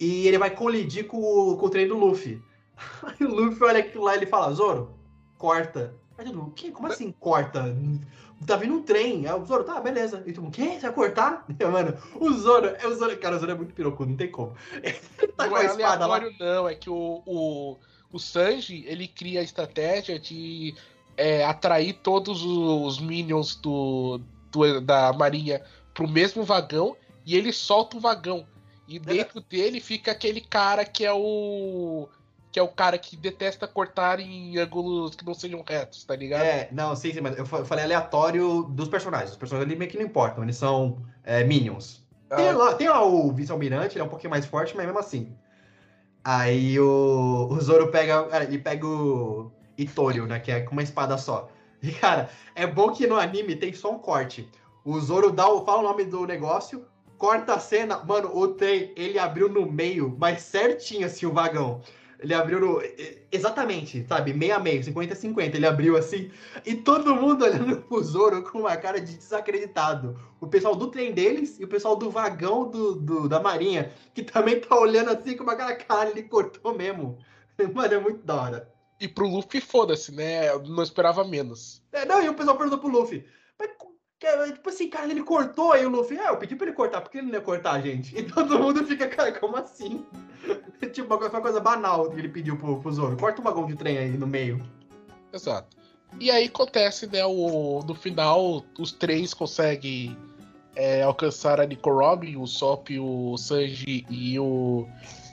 e ele vai colidir com, o- com o trem do Luffy. <laughs> Aí o Luffy olha aquilo lá e ele fala, Zoro, corta. Aí todo mundo, "O quê? Como assim corta? Tá vindo um trem. Aí o Zoro, tá, beleza. E todo mundo, quê? Você vai cortar? <laughs> Mano, o Zoro, é o Zoro, cara, o Zoro é muito pirocudo, não tem como. <laughs> Ele tá não com a é espada lá. não. É que o, o, o Sanji, ele cria a estratégia de é, atrair todos os minions do, do- da marinha pro mesmo vagão e ele solta o vagão. E dentro dele fica aquele cara que é o. Que é o cara que detesta cortar em ângulos que não sejam retos, tá ligado? É, não, sim, sim, mas eu fa- falei aleatório dos personagens. Os personagens ali meio que não importam, eles são é, minions. Tem Ah, lá, tem lá o vice-almirante, ele é um pouquinho mais forte, mas mesmo assim. Aí o, o Zoro pega. Ele pega o Itorio, né? Que é com uma espada só. E, cara, é bom que no anime tem só um corte. O Zoro dá o, fala o nome do negócio, corta a cena. Mano, o trem, ele abriu no meio, mas certinho assim o vagão. Ele abriu no, exatamente, sabe? Meio a meio, 50 a 50. Ele abriu assim. E todo mundo <laughs> olhando pro Zoro com uma cara de desacreditado. O pessoal do trem deles e o pessoal do vagão do, do- da Marinha, que também tá olhando assim com uma cara, cara, ele cortou mesmo. <laughs> Mano, é muito da hora. E pro Luffy, foda-se, né? Eu não esperava menos. É, não, e o pessoal perguntou pro Luffy. Mas, tipo assim, cara, ele cortou aí o Luffy. Ah, eu pedi pra ele cortar, por que ele não ia cortar, gente? E todo mundo fica, cara, como assim? <laughs> tipo, uma coisa, uma coisa banal que ele pediu pro, pro Zoro. Corta um vagão de trem aí no meio. Exato. E aí acontece, né? O, no final, os três conseguem é, alcançar a Nico Robin, o Sop, o Sanji e o,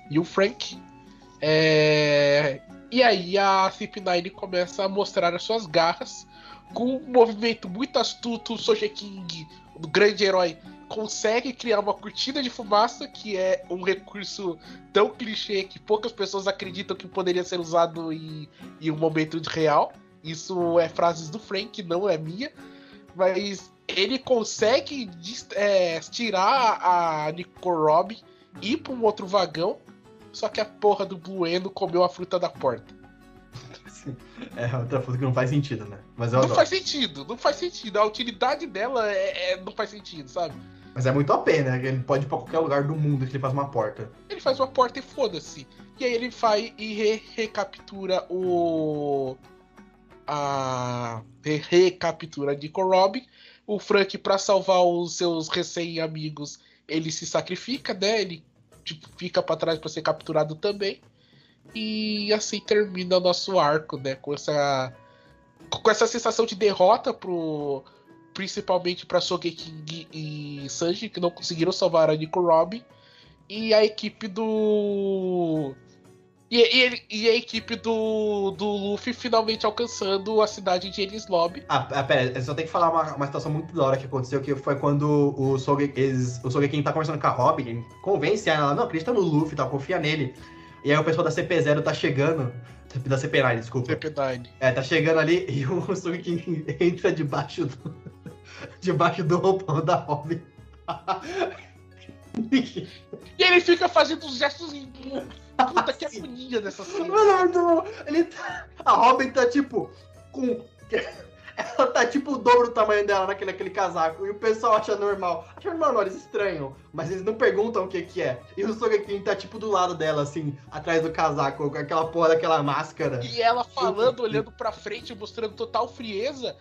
e o Frank. É, e aí a CP9 começa a mostrar as suas garras. Com um movimento muito astuto, o Sogeking, o grande herói, consegue criar uma cortina de fumaça, que é um recurso tão clichê que poucas pessoas acreditam que poderia ser usado em, em um momento real. Isso é frases do Frank, não é minha. Mas ele consegue é, tirar a Nico Robin e ir para um outro vagão. Só que a porra do Blue Endo comeu a fruta da porta. É outra coisa que não faz sentido, né? Mas eu Não adoro. faz sentido, não faz sentido. A utilidade dela é, é- não faz sentido, sabe? Mas é muito a pena, né? Ele pode ir pra qualquer lugar do mundo que ele faz uma porta. Ele faz uma porta e foda-se. E aí ele vai e re- recaptura o. A. re- recaptura Nico Robin. O Frank, pra salvar os seus recém-amigos, ele se sacrifica, né? Ele tipo, fica pra trás pra ser capturado também. E assim termina nosso arco, né? Com essa. Com essa sensação de derrota pro. Principalmente pra Sogeking e Sanji, que não conseguiram salvar a Nico Robin e a equipe do. E, e e a equipe do, do Luffy finalmente alcançando a cidade de Enies Lobby. Ah, ah, pera, só tenho que falar uma, uma situação muito da hora que aconteceu, que foi quando o Soge, eles, o Sogeking tá conversando com a Robin, convence ela, não, acredita no Luffy, tá, confia nele. E aí o pessoal da CP0 tá chegando, da CP9, desculpa. CP9. É, tá chegando ali <laughs> e o Sogeking entra debaixo do, <laughs> debaixo do roupão da Robin. <laughs> E ele fica fazendo uns gestos. Puta que agonia dessa cena. Mano, ele tá- a Robin tá tipo com Ela tá tipo o dobro do tamanho dela naquele, naquele casaco. E o pessoal acha normal. Acha normal, não, eles estranham. Mas eles não perguntam o que que é. E o Sogeking tá tipo do lado dela, assim, atrás do casaco, com aquela porra daquela máscara. E ela falando, olhando pra frente, mostrando total frieza.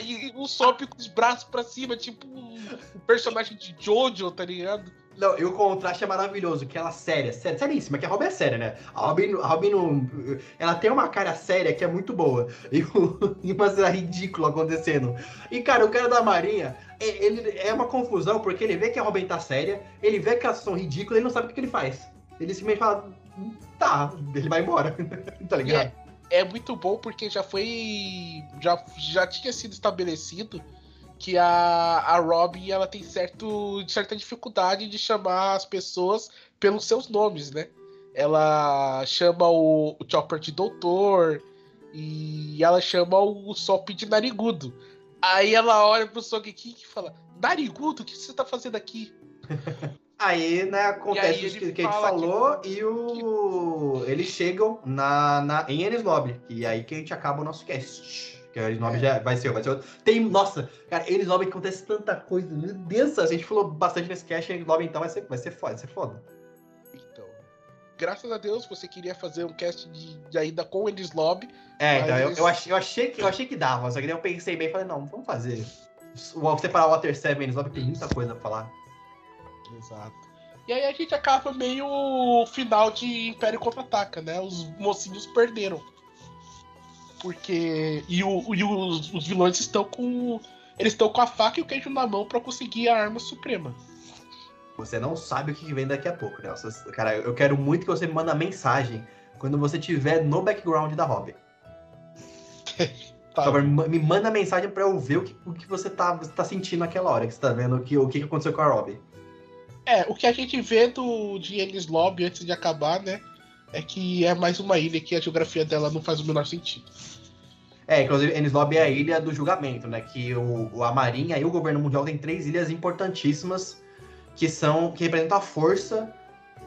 E, e, e o Sop com os braços pra cima, tipo um personagem de Jojo, tá ligado? Não, e o contraste é maravilhoso, que ela séria, séria, seríssima, que a Robin é séria, né? A Robin, a Robin não, ela tem uma cara séria que é muito boa. <laughs> E, e uma cena ridícula acontecendo. E, cara, o cara da Marinha, ele é uma confusão, porque ele vê que a Robin tá séria, ele vê que elas são ridículas, ele não sabe o que, que ele faz. Ele simplesmente fala, tá, ele vai embora, <laughs> tá ligado? É, é muito bom porque já foi. Já, já tinha sido estabelecido que a, a Robin ela tem certo, certa dificuldade de chamar as pessoas pelos seus nomes, né? Ela chama o, o Chopper de doutor e ela chama o Sop de narigudo. Aí ela olha pro Sogeking e fala: Narigudo, o que você tá fazendo aqui? <laughs> Aí, né, acontece o que, que, a gente falou que... e o... eles chegam na, na, em Ennis Lobby. E aí que a gente acaba o nosso cast. Que a é. já vai ser, vai ser outro. Tem, nossa, cara, Elis Lobby acontece tanta coisa. Meu Deus, a gente falou bastante nesse cast, Elis Lobby então vai ser, vai ser foda, vai ser foda. Então, graças a Deus você queria fazer um cast de, de ainda com Elis Lobby. É, então, eu, eu, achei, eu, achei que, eu achei que dava, só que daí eu pensei bem e falei, não, vamos fazer. Vou separar o Water 7 e Elis Lobby, tem muita coisa pra falar. Exato. E aí a gente acaba meio final de Império Contra-Ataca, né? Os mocinhos perderam. Porque. E, o, e os, os vilões estão com. Eles estão com a faca e o queijo na mão para conseguir a arma suprema. Você não sabe o que vem daqui a pouco, né? Cara, eu quero muito que você me mande mensagem quando você estiver no background da Robin. <laughs> tá. Favor, me manda mensagem para eu ver o que, o que você, tá, você tá sentindo naquela hora, que você tá vendo o que, o que aconteceu com a Robin. É, o que a gente vê do, de Ennis Lobby antes de acabar, né? é que é mais uma ilha que a geografia dela não faz o menor sentido. É, inclusive, Ennis Lobby é a ilha do julgamento, né? Que o, a Marinha e o governo mundial têm três ilhas importantíssimas que são que representam a força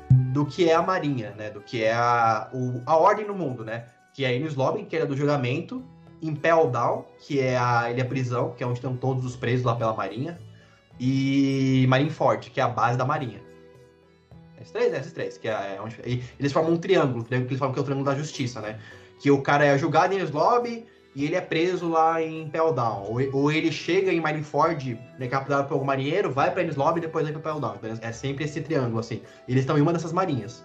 do que é a Marinha, né? Do que é a, o, a ordem no mundo, né? Que é Ennis Lobby, que é a do julgamento, Impel Down, que é a ilha prisão, que é onde estão todos os presos lá pela Marinha, e Marineford, que é a base da Marinha. Esses três, né? Esses três. Que é, é onde, eles formam um triângulo, que eles falam que é o triângulo da justiça, né? Que o cara é julgado em Slobby e ele é preso lá em Peldown. Ou, ou ele chega em Marineford, né, capturado por algum marinheiro, vai pra Slobby e depois vai pra Peldown. É sempre esse triângulo, assim. Eles estão em uma dessas marinhas.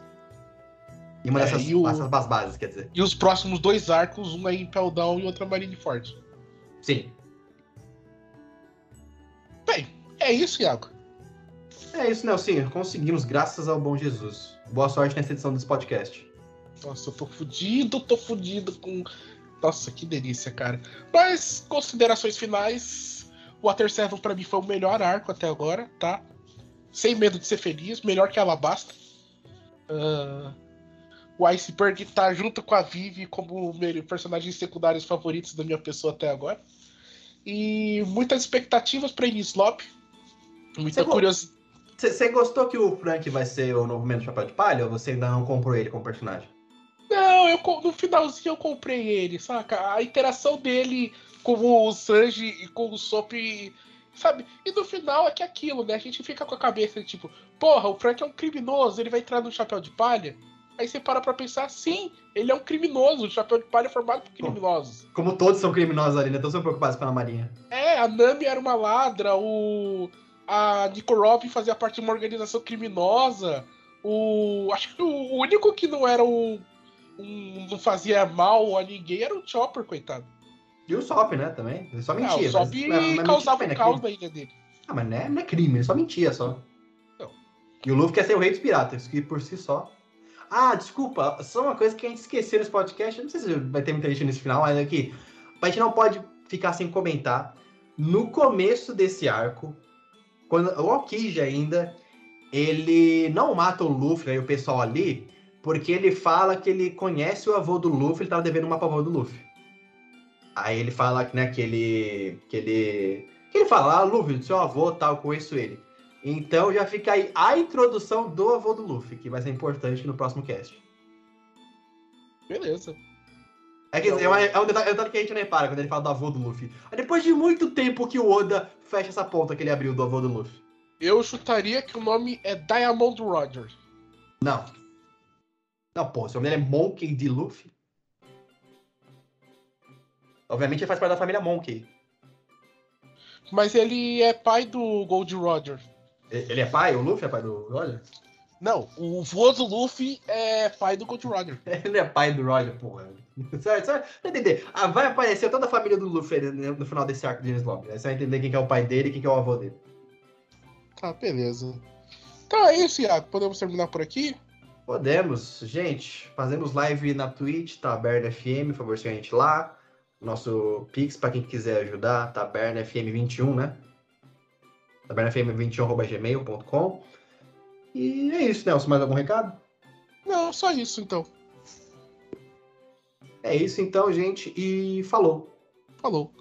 Em uma é, dessas o... essas bases, quer dizer. E os próximos dois arcos, um é em Peldown e outro é Marineford. Sim. Bem, é isso, Iago. É isso, Nelson. Conseguimos, graças ao bom Jesus. Boa sorte nessa edição desse podcast. Nossa, eu tô fudido, tô fudido com. Nossa, que delícia, cara. Mas, considerações finais. O Water 7 pra mim foi o melhor arco até agora, tá? Sem medo de ser feliz, melhor que Alabasta. Uh, o Iceberg tá junto com a Vivi como personagens secundários favoritos da minha pessoa até agora. E muitas expectativas pra Inislop. Muita curiosidade. Você gostou que o Frank vai ser o novo Menos Chapéu de Palha ou você ainda não comprou ele como personagem? Não, eu, no finalzinho eu comprei ele, saca? A interação dele com o Sanji e com o Sop, sabe? E no final é que é aquilo, né? A gente fica com a cabeça de tipo, porra, o Frank é um criminoso, ele vai entrar no Chapéu de Palha? Aí você para pra pensar, sim, ele é um criminoso, o Chapéu de Palha é formado por criminosos. Como todos são criminosos ali, né? Todos são preocupados pela Marinha. É, a Nami era uma ladra, o a Nico Robin fazia parte de uma organização criminosa. O. Acho que o único que não era o. Um, não fazia mal a ninguém era o Chopper, coitado. E o Sop, né, também. Ele só mentia. Ah, o Sop mas, mas causava um caos na ilha dele. Ah, mas não é, não é crime, ele só mentia só. Não. E o Luffy quer ser o rei dos piratas, que por si só. Ah, desculpa, só uma coisa que a gente esqueceu nesse podcast. Não sei se vai ter muita gente nesse final, mas aqui. A gente não pode ficar sem comentar. No começo desse arco, quando o Okiji ainda, ele não mata o Luffy e o pessoal ali, porque ele fala que ele conhece o avô do Luffy, ele tava devendo uma pra avô do Luffy. Aí ele fala né, que ele. que ele. que ele fala, ah, Luffy, seu avô tal, conheço ele. Então já fica aí a introdução do avô do Luffy, que vai ser importante no próximo cast. Beleza. É, que, é, uma- é um detalhe, é um detalhe que a gente não repara quando ele fala do avô do Luffy. É depois de muito tempo que o Oda fecha essa ponta que ele abriu do avô do Luffy. Eu chutaria que o nome é Diamond Roger. Não. Não, porra, seu nome é Monkey D. Luffy. Obviamente ele faz parte da família Monkey. Mas ele é pai do Gold Roger. Ele é pai? O Luffy é pai do Roger? Não, o vô do Luffy é pai do Gold Roger. <laughs> Ele é pai do Roger, porra. Certo, certo? Vai entender. Ah, vai aparecer toda a família do Luffy né, no final desse arco de Lobby. Aí você vai entender quem que é o pai dele e quem que é o avô dele. Tá, beleza. Então é isso, Iago. Podemos terminar por aqui? Podemos, gente. Fazemos live na Twitch, Taberna FM, por favor, siga a gente lá. Nosso Pix, pra quem quiser ajudar, tabernafm21, né? tabernafm21.gmail.com E é isso, Nelson. Mais algum recado? Não, só isso então. É isso então, gente. E falou. Falou.